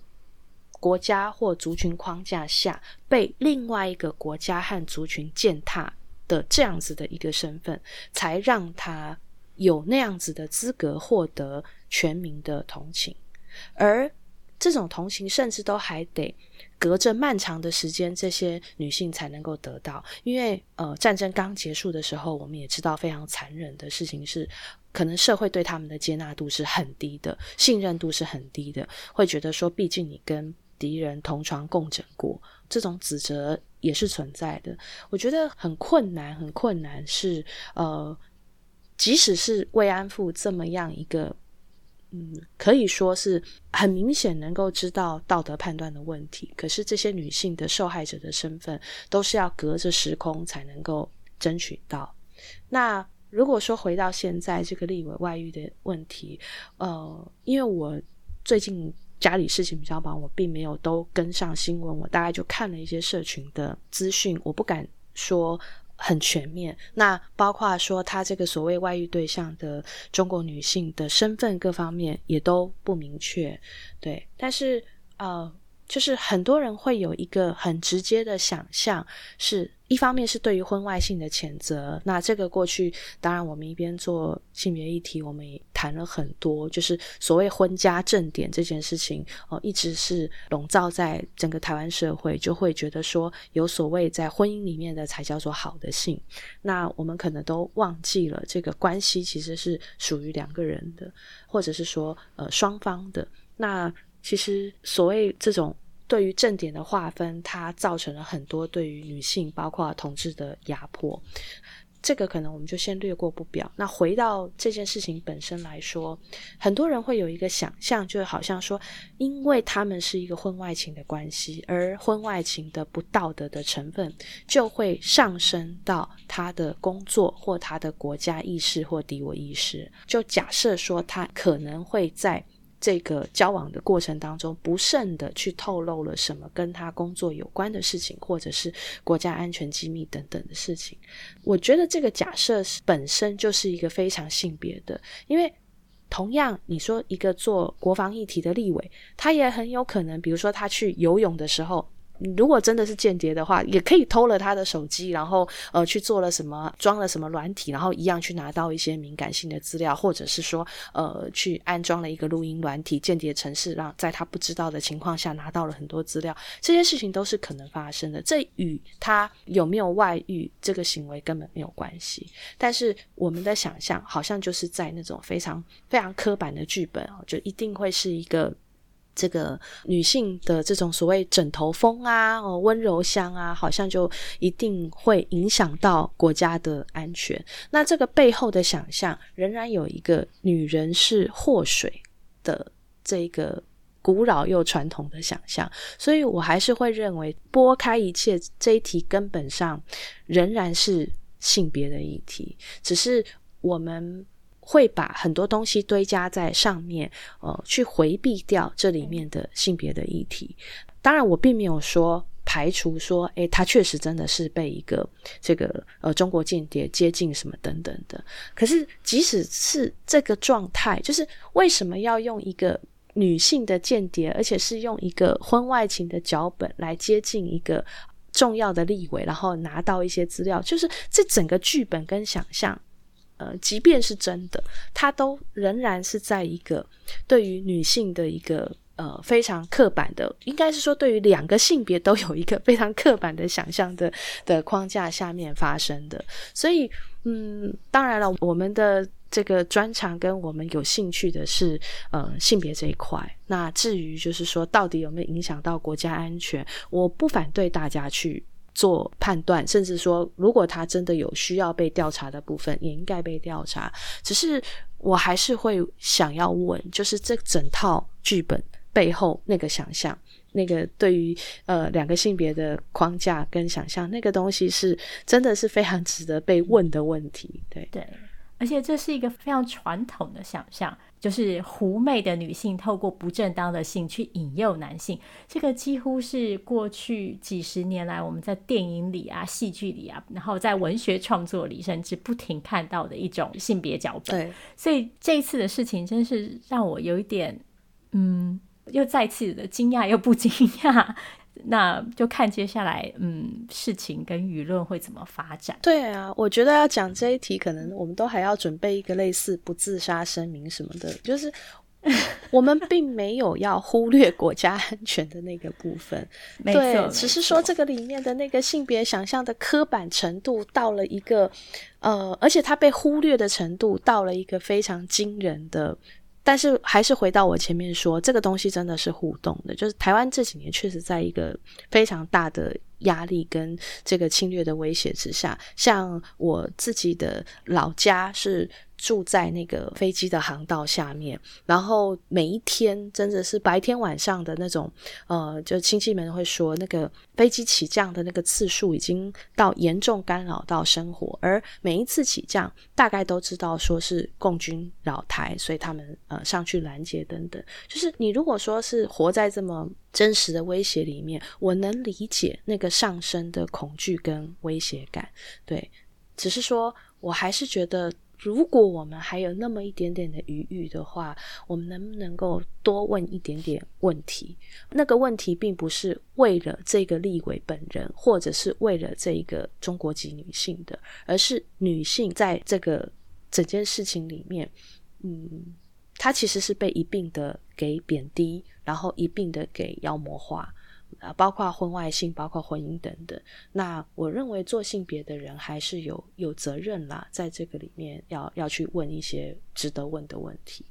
国家或族群框架下，被另外一个国家和族群践踏的这样子的一个身份，才让他有那样子的资格获得全民的同情。而这种同情，甚至都还得。隔着漫长的时间，这些女性才能够得到。因为呃，战争刚结束的时候，我们也知道非常残忍的事情是，可能社会对他们的接纳度是很低的，信任度是很低的，会觉得说，毕竟你跟敌人同床共枕过，这种指责也是存在的。我觉得很困难，很困难是呃，即使是慰安妇这么样一个。嗯，可以说是很明显能够知道道德判断的问题。可是这些女性的受害者的身份，都是要隔着时空才能够争取到。那如果说回到现在这个立委外遇的问题，呃，因为我最近家里事情比较忙，我并没有都跟上新闻，我大概就看了一些社群的资讯，我不敢说很全面。那包括说他这个所谓外遇对象的中国女性的身份各方面也都不明确，对。但是呃。就是很多人会有一个很直接的想象，是一方面是对于婚外性的谴责。那这个过去，当然我们一边做性别议题，我们也谈了很多，就是所谓婚家正典这件事情，哦，一直是笼罩在整个台湾社会，就会觉得说有所谓在婚姻里面的才叫做好的性。那我们可能都忘记了，这个关系其实是属于两个人的，或者是说呃双方的。那其实，所谓这种对于正点的划分，它造成了很多对于女性，包括同志的压迫。这个可能我们就先略过不表。那回到这件事情本身来说，很多人会有一个想象，就好像说，因为他们是一个婚外情的关系，而婚外情的不道德的成分就会上升到他的工作或他的国家意识或敌我意识。就假设说，他可能会在。这个交往的过程当中，不慎的去透露了什么跟他工作有关的事情，或者是国家安全机密等等的事情。我觉得这个假设是本身就是一个非常性别的，因为同样你说一个做国防议题的立委，他也很有可能，比如说他去游泳的时候。如果真的是间谍的话，也可以偷了他的手机，然后呃去做了什么，装了什么软体，然后一样去拿到一些敏感性的资料，或者是说呃去安装了一个录音软体，间谍程式，让在他不知道的情况下拿到了很多资料，这些事情都是可能发生的。这与他有没有外遇这个行为根本没有关系。但是我们的想象好像就是在那种非常非常刻板的剧本哦，就一定会是一个。这个女性的这种所谓枕头风啊，哦，温柔乡啊，好像就一定会影响到国家的安全。那这个背后的想象，仍然有一个女人是祸水的这个古老又传统的想象。所以我还是会认为，拨开一切，这一题根本上仍然是性别的议题，只是我们。会把很多东西堆加在上面，呃，去回避掉这里面的性别的议题。当然，我并没有说排除说，诶，他确实真的是被一个这个呃中国间谍接近什么等等的。可是，即使是这个状态，就是为什么要用一个女性的间谍，而且是用一个婚外情的脚本来接近一个重要的立委，然后拿到一些资料，就是这整个剧本跟想象。呃，即便是真的，它都仍然是在一个对于女性的一个呃非常刻板的，应该是说对于两个性别都有一个非常刻板的想象的的框架下面发生的。所以，嗯，当然了，我们的这个专长跟我们有兴趣的是呃性别这一块。那至于就是说到底有没有影响到国家安全，我不反对大家去。做判断，甚至说，如果他真的有需要被调查的部分，也应该被调查。只是我还是会想要问，就是这整套剧本背后那个想象，那个对于呃两个性别的框架跟想象，那个东西是真的是非常值得被问的问题。对对，而且这是一个非常传统的想象。就是狐媚的女性透过不正当的性去引诱男性，这个几乎是过去几十年来我们在电影里啊、戏剧里啊，然后在文学创作里甚至不停看到的一种性别脚本。对，所以这一次的事情真是让我有一点，嗯，又再次的惊讶又不惊讶。那就看接下来，嗯，事情跟舆论会怎么发展。对啊，我觉得要讲这一题，可能我们都还要准备一个类似不自杀声明什么的。就是 我们并没有要忽略国家安全的那个部分，对，只是说这个里面的那个性别想象的刻板程度到了一个，呃，而且它被忽略的程度到了一个非常惊人的。但是还是回到我前面说，这个东西真的是互动的。就是台湾这几年确实在一个非常大的压力跟这个侵略的威胁之下。像我自己的老家是住在那个飞机的航道下面，然后每一天真的是白天晚上的那种，呃，就亲戚们会说，那个飞机起降的那个次数已经到严重干扰到生活，而每一次起降，大概都知道说是共军扰台，所以他们呃上去拦截等等。就是你如果说是活在这么真实的威胁里面，我能理解那个上升的恐惧跟威胁感，对，只是说我还是觉得。如果我们还有那么一点点的余裕的话，我们能不能够多问一点点问题？那个问题并不是为了这个立委本人，或者是为了这一个中国籍女性的，而是女性在这个整件事情里面，嗯，她其实是被一并的给贬低，然后一并的给妖魔化。啊，包括婚外性，包括婚姻等等。那我认为做性别的人还是有有责任啦，在这个里面要要去问一些值得问的问题。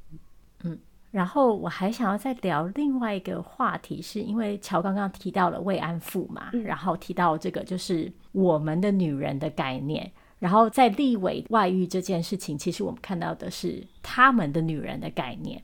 嗯，然后我还想要再聊另外一个话题，是因为乔刚刚提到了慰安妇嘛，嗯，然后提到这个就是我们的女人的概念，然后在立委外遇这件事情，其实我们看到的是他们的女人的概念。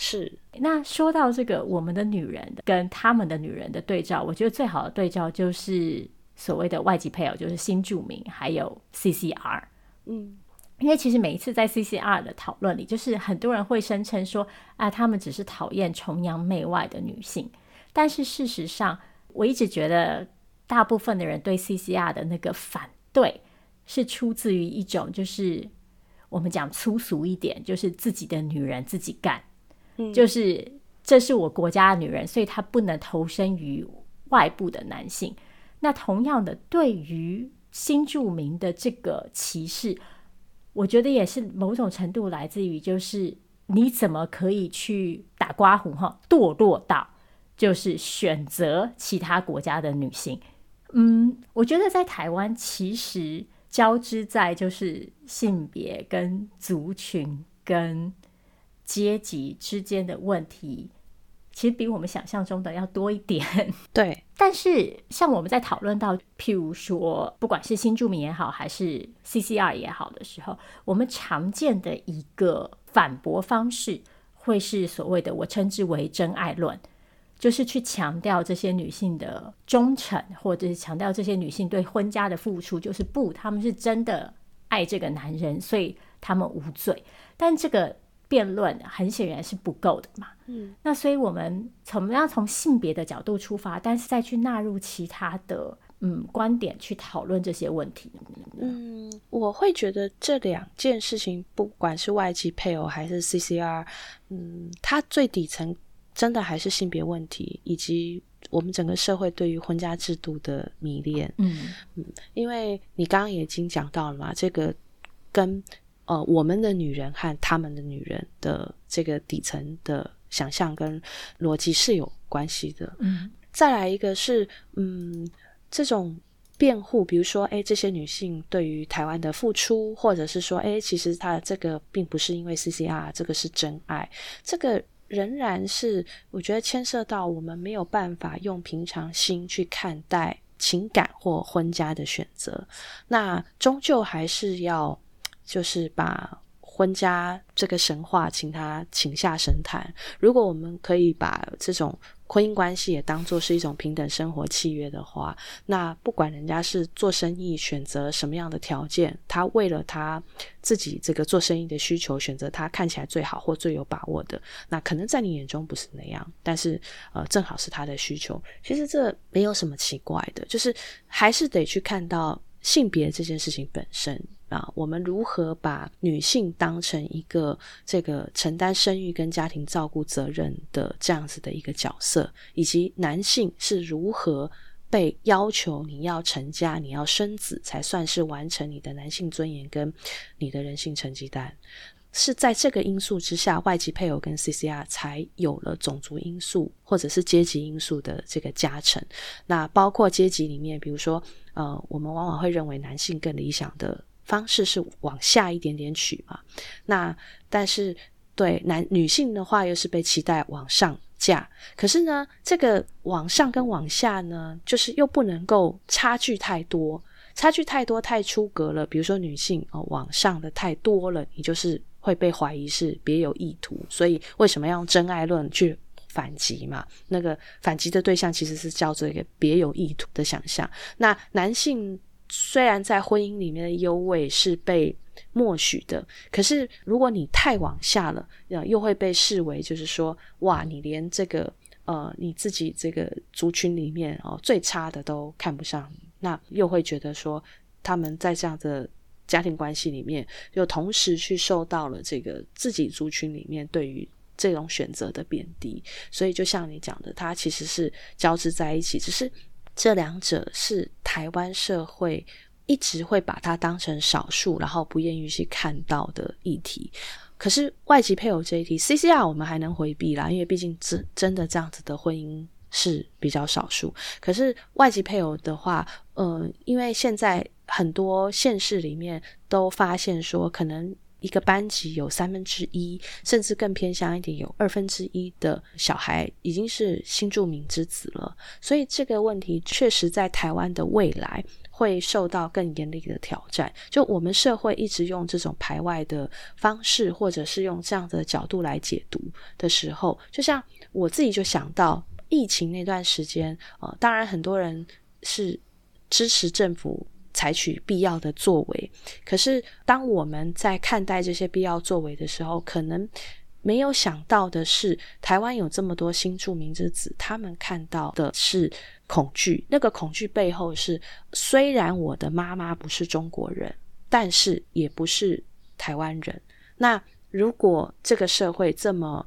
是，那说到这个，我们的女人跟他们的女人的对照，我觉得最好的对照就是所谓的外籍配偶，就是新住民，还有 CCR。嗯，因为其实每一次在 CCR 的讨论里，就是很多人会声称说啊，他们只是讨厌崇洋媚外的女性，但是事实上，我一直觉得大部分的人对 CCR 的那个反对，是出自于一种就是我们讲粗俗一点，就是自己的女人自己干。就是这是我国家的女人，所以她不能投身于外部的男性。那同样的，对于新住民的这个歧视，我觉得也是某种程度来自于，就是你怎么可以去打刮胡哈，堕落到就是选择其他国家的女性？嗯，我觉得在台湾其实交织在就是性别跟族群跟。阶级之间的问题，其实比我们想象中的要多一点。对，但是像我们在讨论到，譬如说，不管是新住民也好，还是 CCR 也好的时候，我们常见的一个反驳方式，会是所谓的我称之为真爱论，就是去强调这些女性的忠诚，或者是强调这些女性对婚家的付出，就是不，他们是真的爱这个男人，所以他们无罪。但这个。辩论很显然是不够的嘛，嗯，那所以我们怎么样从性别的角度出发，但是再去纳入其他的嗯观点去讨论这些问题。嗯，我会觉得这两件事情，不管是外籍配偶还是 CCR，嗯，它最底层真的还是性别问题，以及我们整个社会对于婚家制度的迷恋。嗯嗯，因为你刚刚也已经讲到了嘛，这个跟。呃，我们的女人和他们的女人的这个底层的想象跟逻辑是有关系的。嗯，再来一个是，嗯，这种辩护，比如说，哎，这些女性对于台湾的付出，或者是说，哎，其实她这个并不是因为 CCR，这个是真爱，这个仍然是我觉得牵涉到我们没有办法用平常心去看待情感或婚家的选择，那终究还是要。就是把婚家这个神话，请他请下神坛。如果我们可以把这种婚姻关系也当作是一种平等生活契约的话，那不管人家是做生意选择什么样的条件，他为了他自己这个做生意的需求，选择他看起来最好或最有把握的，那可能在你眼中不是那样，但是呃，正好是他的需求。其实这没有什么奇怪的，就是还是得去看到性别这件事情本身。啊，我们如何把女性当成一个这个承担生育跟家庭照顾责任的这样子的一个角色，以及男性是如何被要求你要成家、你要生子才算是完成你的男性尊严跟你的人性成绩单？是在这个因素之下，外籍配偶跟 CCR 才有了种族因素或者是阶级因素的这个加成。那包括阶级里面，比如说，呃，我们往往会认为男性更理想的。方式是往下一点点取嘛，那但是对男女性的话，又是被期待往上嫁。可是呢，这个往上跟往下呢，就是又不能够差距太多。差距太多太出格了，比如说女性哦往上的太多了，你就是会被怀疑是别有意图。所以为什么要用真爱论去反击嘛？那个反击的对象其实是叫做一个别有意图的想象。那男性虽然在婚姻里面的优位是被默许的，可是如果你太往下了，又会被视为就是说，哇，你连这个呃你自己这个族群里面哦最差的都看不上，那又会觉得说他们在这样的家庭关系里面，又同时去受到了这个自己族群里面对于这种选择的贬低，所以就像你讲的，它其实是交织在一起，只是这两者是台湾社会。一直会把它当成少数，然后不愿意去看到的议题。可是外籍配偶这一题，CCR 我们还能回避啦，因为毕竟真真的这样子的婚姻是比较少数。可是外籍配偶的话，呃，因为现在很多县市里面都发现说，可能一个班级有三分之一，甚至更偏向一点，有二分之一的小孩已经是新住民之子了。所以这个问题确实在台湾的未来。会受到更严厉的挑战。就我们社会一直用这种排外的方式，或者是用这样的角度来解读的时候，就像我自己就想到疫情那段时间，呃，当然很多人是支持政府采取必要的作为，可是当我们在看待这些必要作为的时候，可能。没有想到的是，台湾有这么多新住民之子，他们看到的是恐惧。那个恐惧背后是，虽然我的妈妈不是中国人，但是也不是台湾人。那如果这个社会这么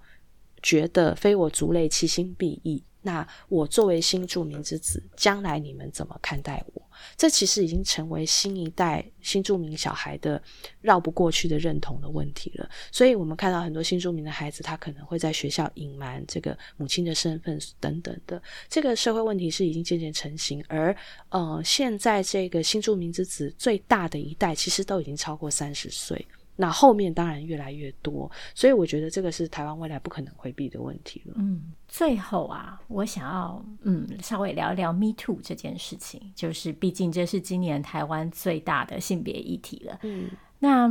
觉得非我族类，其心必异。那我作为新住民之子，将来你们怎么看待我？这其实已经成为新一代新住民小孩的绕不过去的认同的问题了。所以，我们看到很多新住民的孩子，他可能会在学校隐瞒这个母亲的身份等等的。这个社会问题是已经渐渐成型，而呃，现在这个新住民之子最大的一代，其实都已经超过三十岁。那后面当然越来越多，所以我觉得这个是台湾未来不可能回避的问题了。嗯，最后啊，我想要嗯稍微聊一聊 Me Too 这件事情，就是毕竟这是今年台湾最大的性别议题了。嗯，那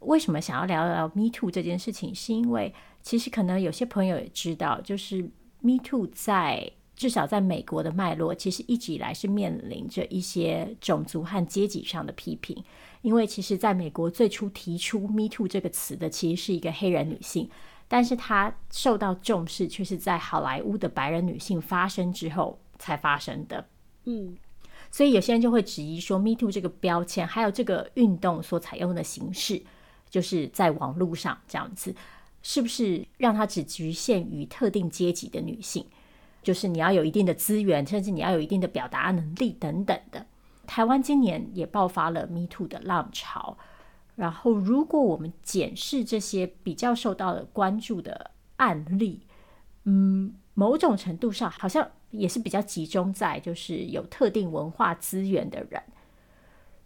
为什么想要聊聊 Me Too 这件事情？是因为其实可能有些朋友也知道，就是 Me Too 在至少在美国的脉络，其实一直以来是面临着一些种族和阶级上的批评。因为其实，在美国最初提出 “Me Too” 这个词的，其实是一个黑人女性，但是她受到重视，却是在好莱坞的白人女性发生之后才发生的。嗯，所以有些人就会质疑说，“Me Too” 这个标签，还有这个运动所采用的形式，就是在网络上这样子，是不是让它只局限于特定阶级的女性？就是你要有一定的资源，甚至你要有一定的表达能力等等的。台湾今年也爆发了 Me Too 的浪潮，然后如果我们检视这些比较受到的关注的案例，嗯，某种程度上好像也是比较集中在就是有特定文化资源的人，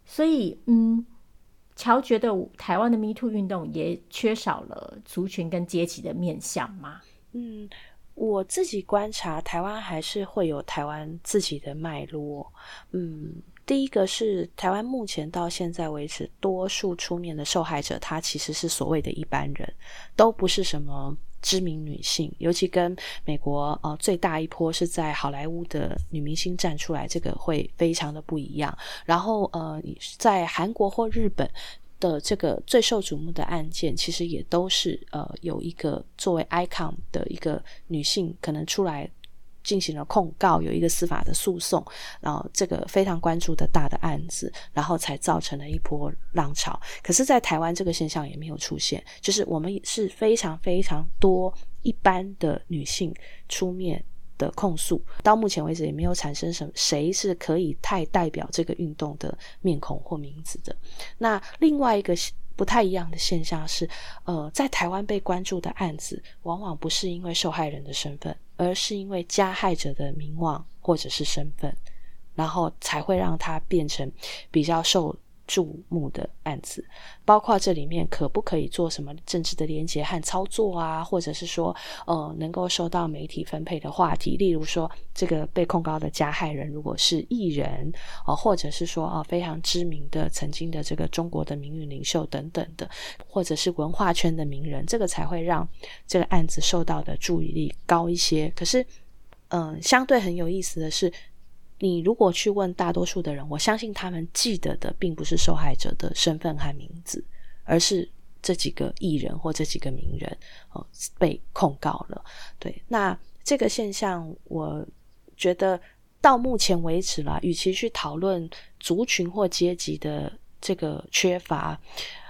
所以嗯，乔觉得台湾的 Me Too 运动也缺少了族群跟阶级的面向吗？嗯，我自己观察台湾还是会有台湾自己的脉络，嗯。第一个是台湾目前到现在为止，多数出面的受害者，她其实是所谓的一般人，都不是什么知名女性，尤其跟美国呃最大一波是在好莱坞的女明星站出来，这个会非常的不一样。然后呃，在韩国或日本的这个最受瞩目的案件，其实也都是呃有一个作为 icon 的一个女性可能出来。进行了控告，有一个司法的诉讼，然后这个非常关注的大的案子，然后才造成了一波浪潮。可是，在台湾这个现象也没有出现，就是我们是非常非常多一般的女性出面的控诉，到目前为止也没有产生什么谁是可以太代表这个运动的面孔或名字的。那另外一个。不太一样的现象是，呃，在台湾被关注的案子，往往不是因为受害人的身份，而是因为加害者的名望或者是身份，然后才会让他变成比较受注目的案子，包括这里面可不可以做什么政治的连结和操作啊，或者是说，呃，能够受到媒体分配的话题，例如说，这个被控告的加害人如果是艺人，呃，或者是说啊、呃，非常知名的曾经的这个中国的名誉领袖等等的，或者是文化圈的名人，这个才会让这个案子受到的注意力高一些。可是，嗯、相对很有意思的是。你如果去问大多数的人，我相信他们记得的并不是受害者的身份和名字，而是这几个艺人或这几个名人哦被控告了。对，那这个现象，我觉得到目前为止啦，与其去讨论族群或阶级的这个缺乏，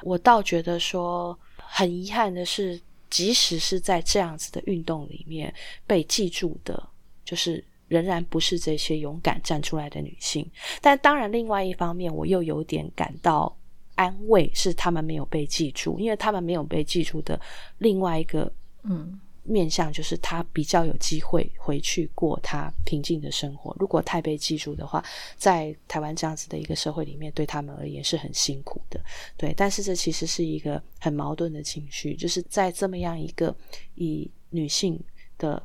我倒觉得说很遗憾的是，即使是在这样子的运动里面被记住的，就是。仍然不是这些勇敢站出来的女性，但当然，另外一方面，我又有点感到安慰，是她们没有被记住，因为她们没有被记住的另外一个嗯面向，就是她比较有机会回去过她平静的生活。如果太被记住的话，在台湾这样子的一个社会里面，对他们而言是很辛苦的。对，但是这其实是一个很矛盾的情绪，就是在这么样一个以女性的。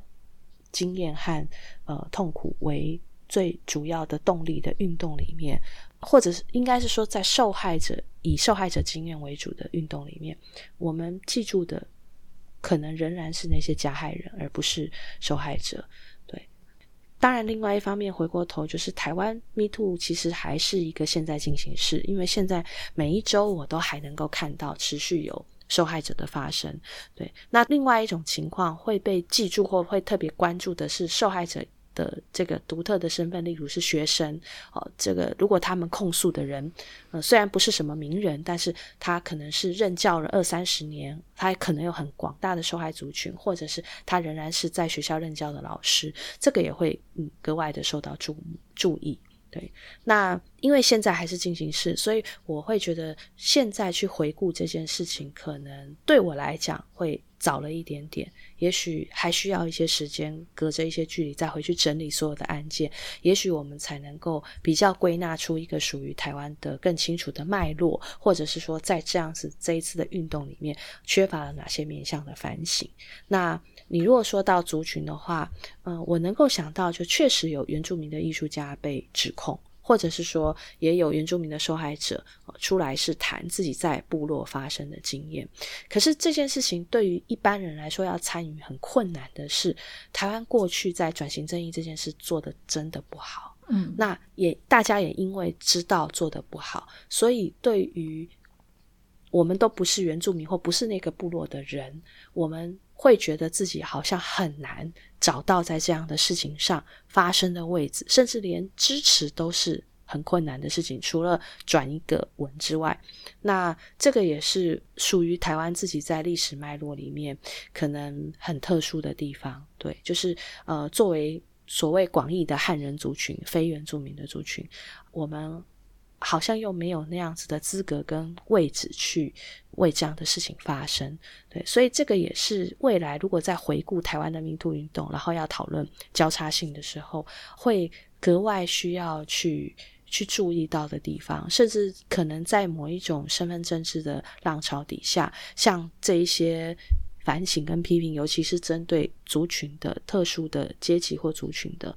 经验和呃痛苦为最主要的动力的运动里面，或者是应该是说，在受害者以受害者经验为主的运动里面，我们记住的可能仍然是那些加害人，而不是受害者。对，当然，另外一方面，回过头就是台湾 Me Too 其实还是一个现在进行式，因为现在每一周我都还能够看到持续有。受害者的发生，对。那另外一种情况会被记住或会特别关注的是受害者的这个独特的身份，例如是学生哦。这个如果他们控诉的人，呃，虽然不是什么名人，但是他可能是任教了二三十年，他可能有很广大的受害族群，或者是他仍然是在学校任教的老师，这个也会嗯格外的受到注注意。对，那因为现在还是进行式，所以我会觉得现在去回顾这件事情，可能对我来讲会早了一点点，也许还需要一些时间，隔着一些距离再回去整理所有的案件，也许我们才能够比较归纳出一个属于台湾的更清楚的脉络，或者是说在这样子这一次的运动里面缺乏了哪些面向的反省。那你如果说到族群的话，嗯、我能够想到，就确实有原住民的艺术家被指控，或者是说也有原住民的受害者出来是谈自己在部落发生的经验。可是这件事情对于一般人来说要参与很困难的是，台湾过去在转型正义这件事做的真的不好。嗯，那也大家也因为知道做得不好，所以对于我们都不是原住民或不是那个部落的人，我们。会觉得自己好像很难找到在这样的事情上发生的位置，甚至连支持都是很困难的事情。除了转一个文之外，那这个也是属于台湾自己在历史脉络里面可能很特殊的地方。对，就是呃，作为所谓广义的汉人族群、非原住民的族群，我们。好像又没有那样子的资格跟位置去为这样的事情发生，对，所以这个也是未来如果在回顾台湾的民主运动，然后要讨论交叉性的时候，会格外需要去去注意到的地方，甚至可能在某一种身份政治的浪潮底下，像这一些反省跟批评，尤其是针对族群的特殊的阶级或族群的，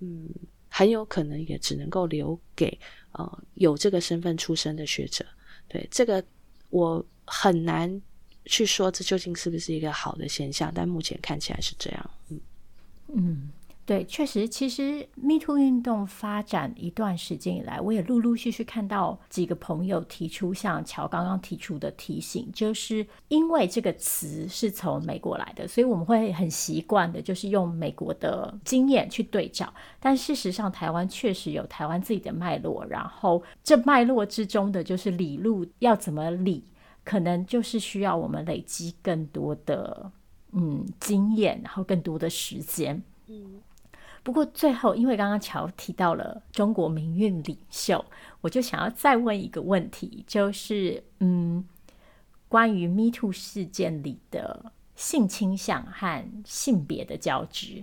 嗯，很有可能也只能够留给。呃，有这个身份出身的学者，对这个我很难去说这究竟是不是一个好的现象，但目前看起来是这样。嗯嗯。对，确实，其实 Me Too 运动发展一段时间以来，我也陆陆续续看到几个朋友提出像乔刚刚提出的提醒，就是因为这个词是从美国来的，所以我们会很习惯的，就是用美国的经验去对照。但事实上，台湾确实有台湾自己的脉络，然后这脉络之中的就是理路要怎么理，可能就是需要我们累积更多的嗯经验，然后更多的时间，嗯。不过最后，因为刚刚乔提到了中国民运领袖，我就想要再问一个问题，就是嗯，关于 Me Too 事件里的性倾向和性别的交织，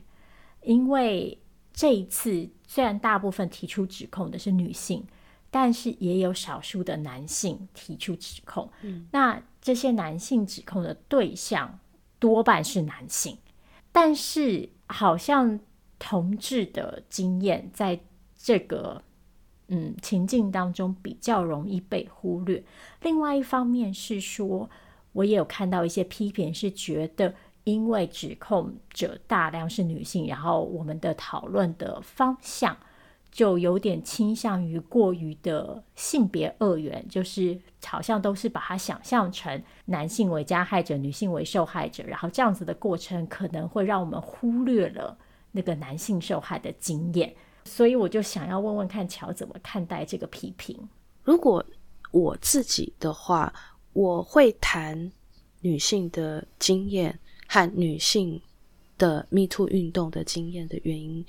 因为这一次虽然大部分提出指控的是女性，但是也有少数的男性提出指控。嗯，那这些男性指控的对象多半是男性，但是好像同志的经验在这个嗯情境当中比较容易被忽略。另外一方面是说，我也有看到一些批评，是觉得因为指控者大量是女性，然后我们的讨论的方向。就有点倾向于过于的性别二元，就是好像都是把它想象成男性为加害者，女性为受害者，然后这样子的过程可能会让我们忽略了那个男性受害的经验。所以我就想要问问看乔怎么看待这个批评？如果我自己的话，我会谈女性的经验和女性的 Me Too 运动的经验的原因，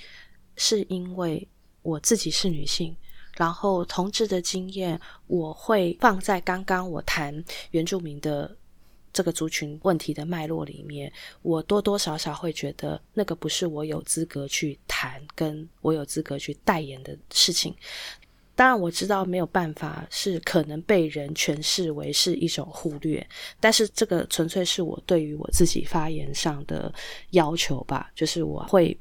是因为。我自己是女性，然后同志的经验，我会放在刚刚我谈原住民的这个族群问题的脉络里面。我多多少少会觉得，那个不是我有资格去谈，跟我有资格去代言的事情。当然，我知道没有办法，是可能被人诠释为是一种忽略，但是这个纯粹是我对于我自己发言上的要求吧，就是我会。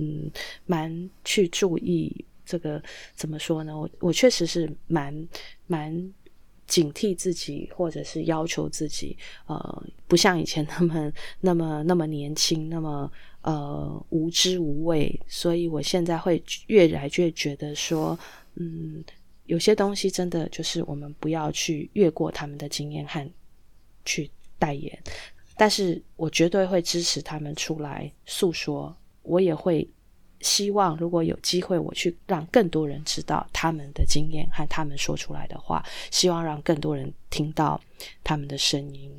嗯，蛮去注意这个怎么说呢？我我确实是蛮蛮警惕自己，或者是要求自己，呃，不像以前那么那么那么年轻，那么呃无知无畏。所以我现在会越来越觉得说，嗯，有些东西真的就是我们不要去越过他们的经验和去代言，但是我绝对会支持他们出来诉说。我也会希望，如果有机会，我去让更多人知道他们的经验和他们说出来的话，希望让更多人听到他们的声音。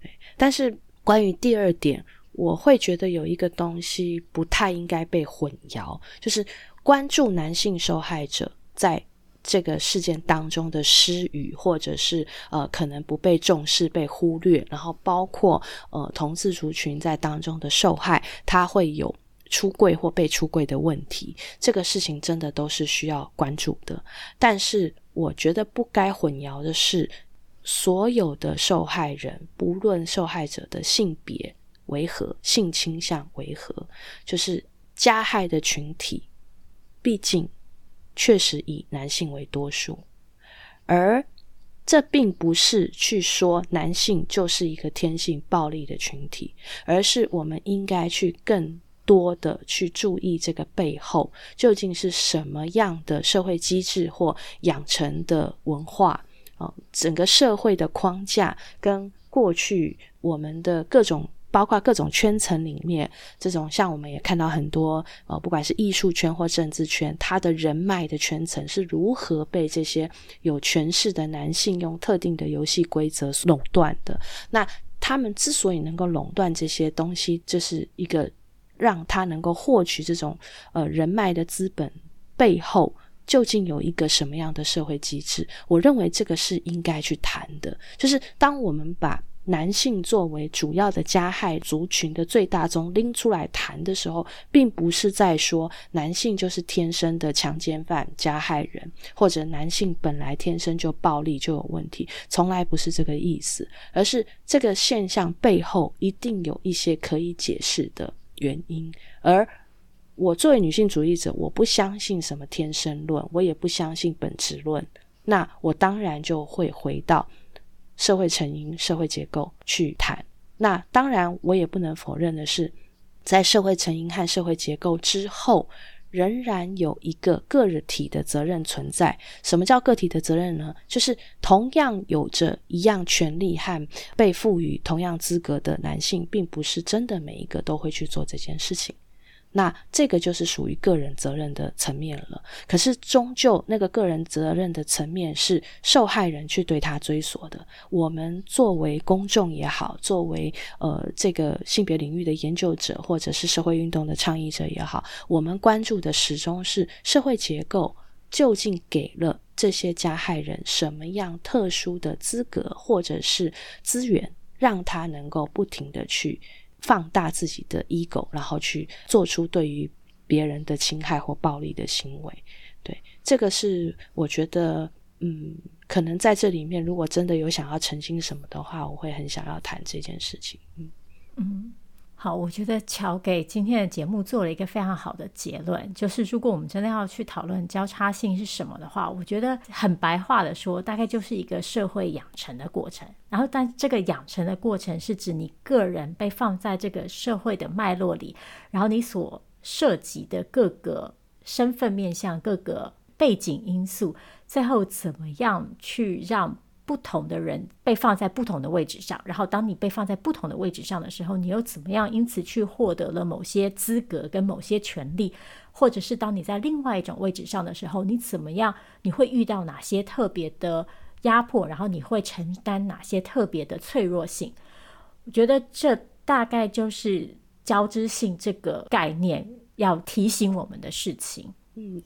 对但是关于第二点，我会觉得有一个东西不太应该被混淆，就是关注男性受害者在这个事件当中的失语，或者是呃可能不被重视、被忽略，然后包括呃同志族群在当中的受害，他会有。出柜或被出柜的问题，这个事情真的都是需要关注的。但是，我觉得不该混淆的是，所有的受害人，不论受害者的性别为何、性倾向为何，就是加害的群体，毕竟确实以男性为多数。而这并不是去说男性就是一个天性暴力的群体，而是我们应该去更。多的去注意这个背后究竟是什么样的社会机制或养成的文化啊、整个社会的框架跟过去我们的各种，包括各种圈层里面，这种像我们也看到很多呃，不管是艺术圈或政治圈，他的人脉的圈层是如何被这些有权势的男性用特定的游戏规则垄断的。那他们之所以能够垄断这些东西，这是一个。让他能够获取这种呃人脉的资本背后，究竟有一个什么样的社会机制？我认为这个是应该去谈的。就是当我们把男性作为主要的加害族群的最大宗拎出来谈的时候，并不是在说男性就是天生的强奸犯、加害人，或者男性本来天生就暴力就有问题，从来不是这个意思，而是这个现象背后一定有一些可以解释的。原因，而我作为女性主义者，我不相信什么天生论，我也不相信本质论。那我当然就会回到社会成因、社会结构去谈。那当然，我也不能否认的是，在社会成因和社会结构之后。仍然有一个个体的责任存在。什么叫个体的责任呢？就是同样有着一样权利和被赋予同样资格的男性，并不是真的每一个都会去做这件事情。那这个就是属于个人责任的层面了。可是终究那个个人责任的层面是受害人去对他追索的。我们作为公众也好，作为呃这个性别领域的研究者，或者是社会运动的倡议者也好，我们关注的始终是社会结构究竟给了这些加害人什么样特殊的资格或者是资源，让他能够不停地去。放大自己的 ego，然后去做出对于别人的侵害或暴力的行为。对，这个是我觉得，嗯，可能在这里面，如果真的有想要澄清什么的话，我会很想要谈这件事情。嗯嗯。好，我觉得乔给今天的节目做了一个非常好的结论，就是如果我们真的要去讨论交叉性是什么的话，我觉得很白话的说，大概就是一个社会养成的过程。然后，但这个养成的过程是指你个人被放在这个社会的脉络里，然后你所涉及的各个身份面向、各个背景因素，最后怎么样去让。不同的人被放在不同的位置上，然后当你被放在不同的位置上的时候，你又怎么样？因此去获得了某些资格跟某些权利，或者是当你在另外一种位置上的时候，你怎么样？你会遇到哪些特别的压迫？然后你会承担哪些特别的脆弱性？我觉得这大概就是交织性这个概念要提醒我们的事情。嗯，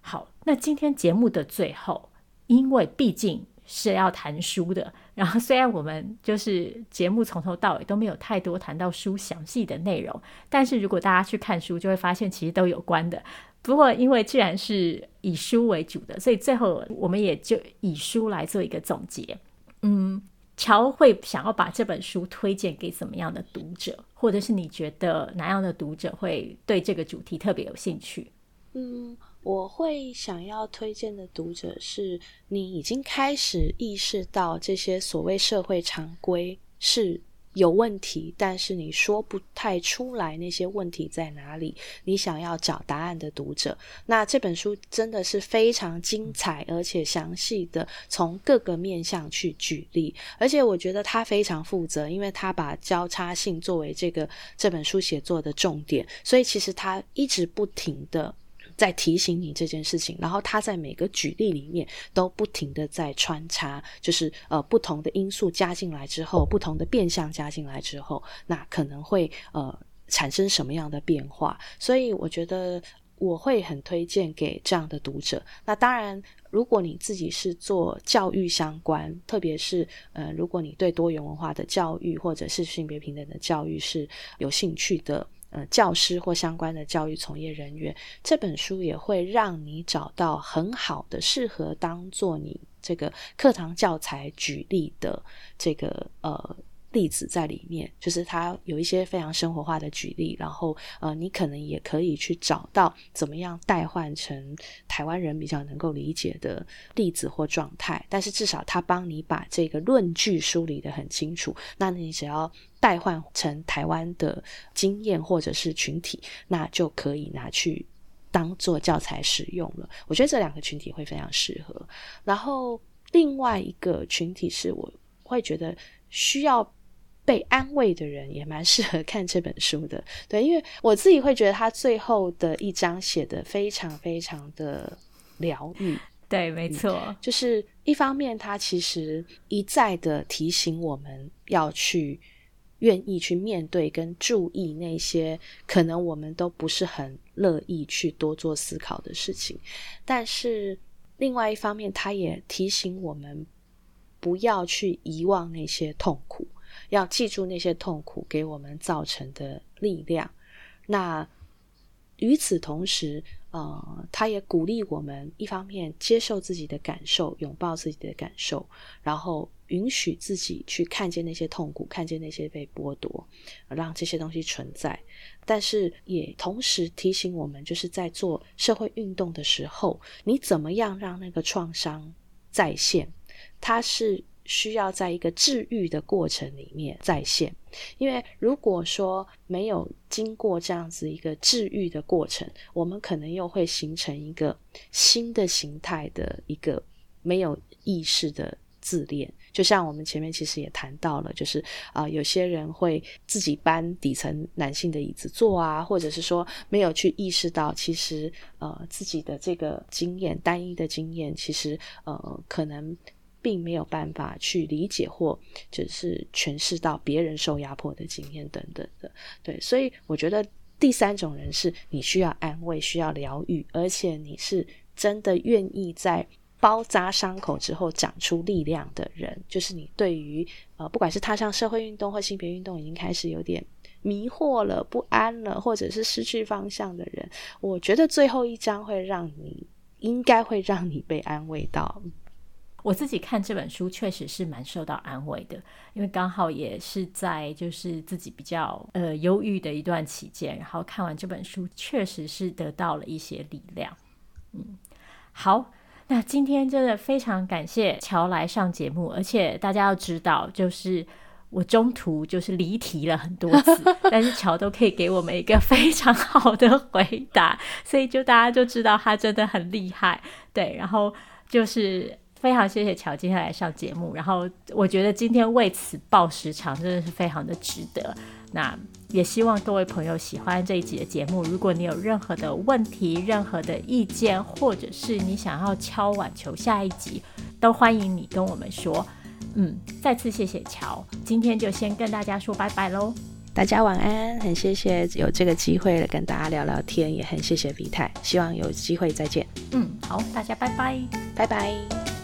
好，那今天节目的最后，因为毕竟。是要谈书的，然后虽然我们就是节目从头到尾都没有太多谈到书详细的内容，但是如果大家去看书，就会发现其实都有关的。不过因为既然是以书为主的，所以最后我们也就以书来做一个总结。嗯，乔会想要把这本书推荐给怎么样的读者，或者是你觉得哪样的读者会对这个主题特别有兴趣？嗯。我会想要推荐的读者是你已经开始意识到这些所谓社会常规是有问题，但是你说不太出来那些问题在哪里，你想要找答案的读者。那这本书真的是非常精彩，而且详细的从各个面向去举例，而且我觉得他非常负责，因为他把交叉性作为这个这本书写作的重点，所以其实他一直不停的。在提醒你这件事情，然后他在每个举例里面都不停的在穿插，就是呃不同的因素加进来之后，不同的变相加进来之后，那可能会呃产生什么样的变化？所以我觉得我会很推荐给这样的读者。那当然，如果你自己是做教育相关，特别是呃如果你对多元文化的教育或者是性别平等的教育是有兴趣的。呃，教师或相关的教育从业人员，这本书也会让你找到很好的、适合当做你这个课堂教材举例的这个呃。例子在里面，就是它有一些非常生活化的举例，然后呃，你可能也可以去找到怎么样代换成台湾人比较能够理解的例子或状态。但是至少它帮你把这个论据梳理得很清楚。那你只要代换成台湾的经验或者是群体，那就可以拿去当做教材使用了。我觉得这两个群体会非常适合。然后另外一个群体是我会觉得需要。被安慰的人也蛮适合看这本书的，对，因为我自己会觉得他最后的一章写得非常非常的疗愈，对，没错，嗯，就是一方面他其实一再的提醒我们要去愿意去面对跟注意那些可能我们都不是很乐意去多做思考的事情，但是另外一方面他也提醒我们不要去遗忘那些痛苦。要记住那些痛苦给我们造成的力量。那与此同时，呃，他也鼓励我们一方面接受自己的感受，拥抱自己的感受，然后允许自己去看见那些痛苦，看见那些被剥夺，让这些东西存在。但是也同时提醒我们，就是在做社会运动的时候，你怎么样让那个创伤再现？它是。需要在一个治愈的过程里面再现，因为如果说没有经过这样子一个治愈的过程，我们可能又会形成一个新的形态的一个没有意识的自恋。就像我们前面其实也谈到了，就是啊、有些人会自己搬底层男性的椅子坐啊，或者是说没有去意识到，其实呃自己的这个经验单一的经验，其实呃可能。并没有办法去理解或就是诠释到别人受压迫的经验等等的，对，所以我觉得第三种人是你需要安慰、需要疗愈，而且你是真的愿意在包扎伤口之后长出力量的人，就是你对于呃，不管是踏上社会运动或性别运动已经开始有点迷惑了、不安了，或者是失去方向的人，我觉得最后一章会让你应该会让你被安慰到。我自己看这本书确实是蛮受到安慰的，因为刚好也是在就是自己比较呃忧郁的一段期间，然后看完这本书，确实是得到了一些力量。嗯，好，那今天真的非常感谢乔来上节目，而且大家要知道，就是我中途就是离题了很多次，但是乔都可以给我们一个非常好的回答，所以就大家就知道他真的很厉害。对，然后就是。非常谢谢乔今天来上节目，然后我觉得今天为此报时长真的是非常的值得。那也希望各位朋友喜欢这一集的节目。如果你有任何的问题、任何的意见，或者是你想要敲碗球下一集，都欢迎你跟我们说。嗯，再次谢谢乔，今天就先跟大家说拜拜喽。大家晚安，很谢谢有这个机会跟大家聊聊天，也很谢谢 V 太，希望有机会再见。嗯，好，大家拜拜，拜拜。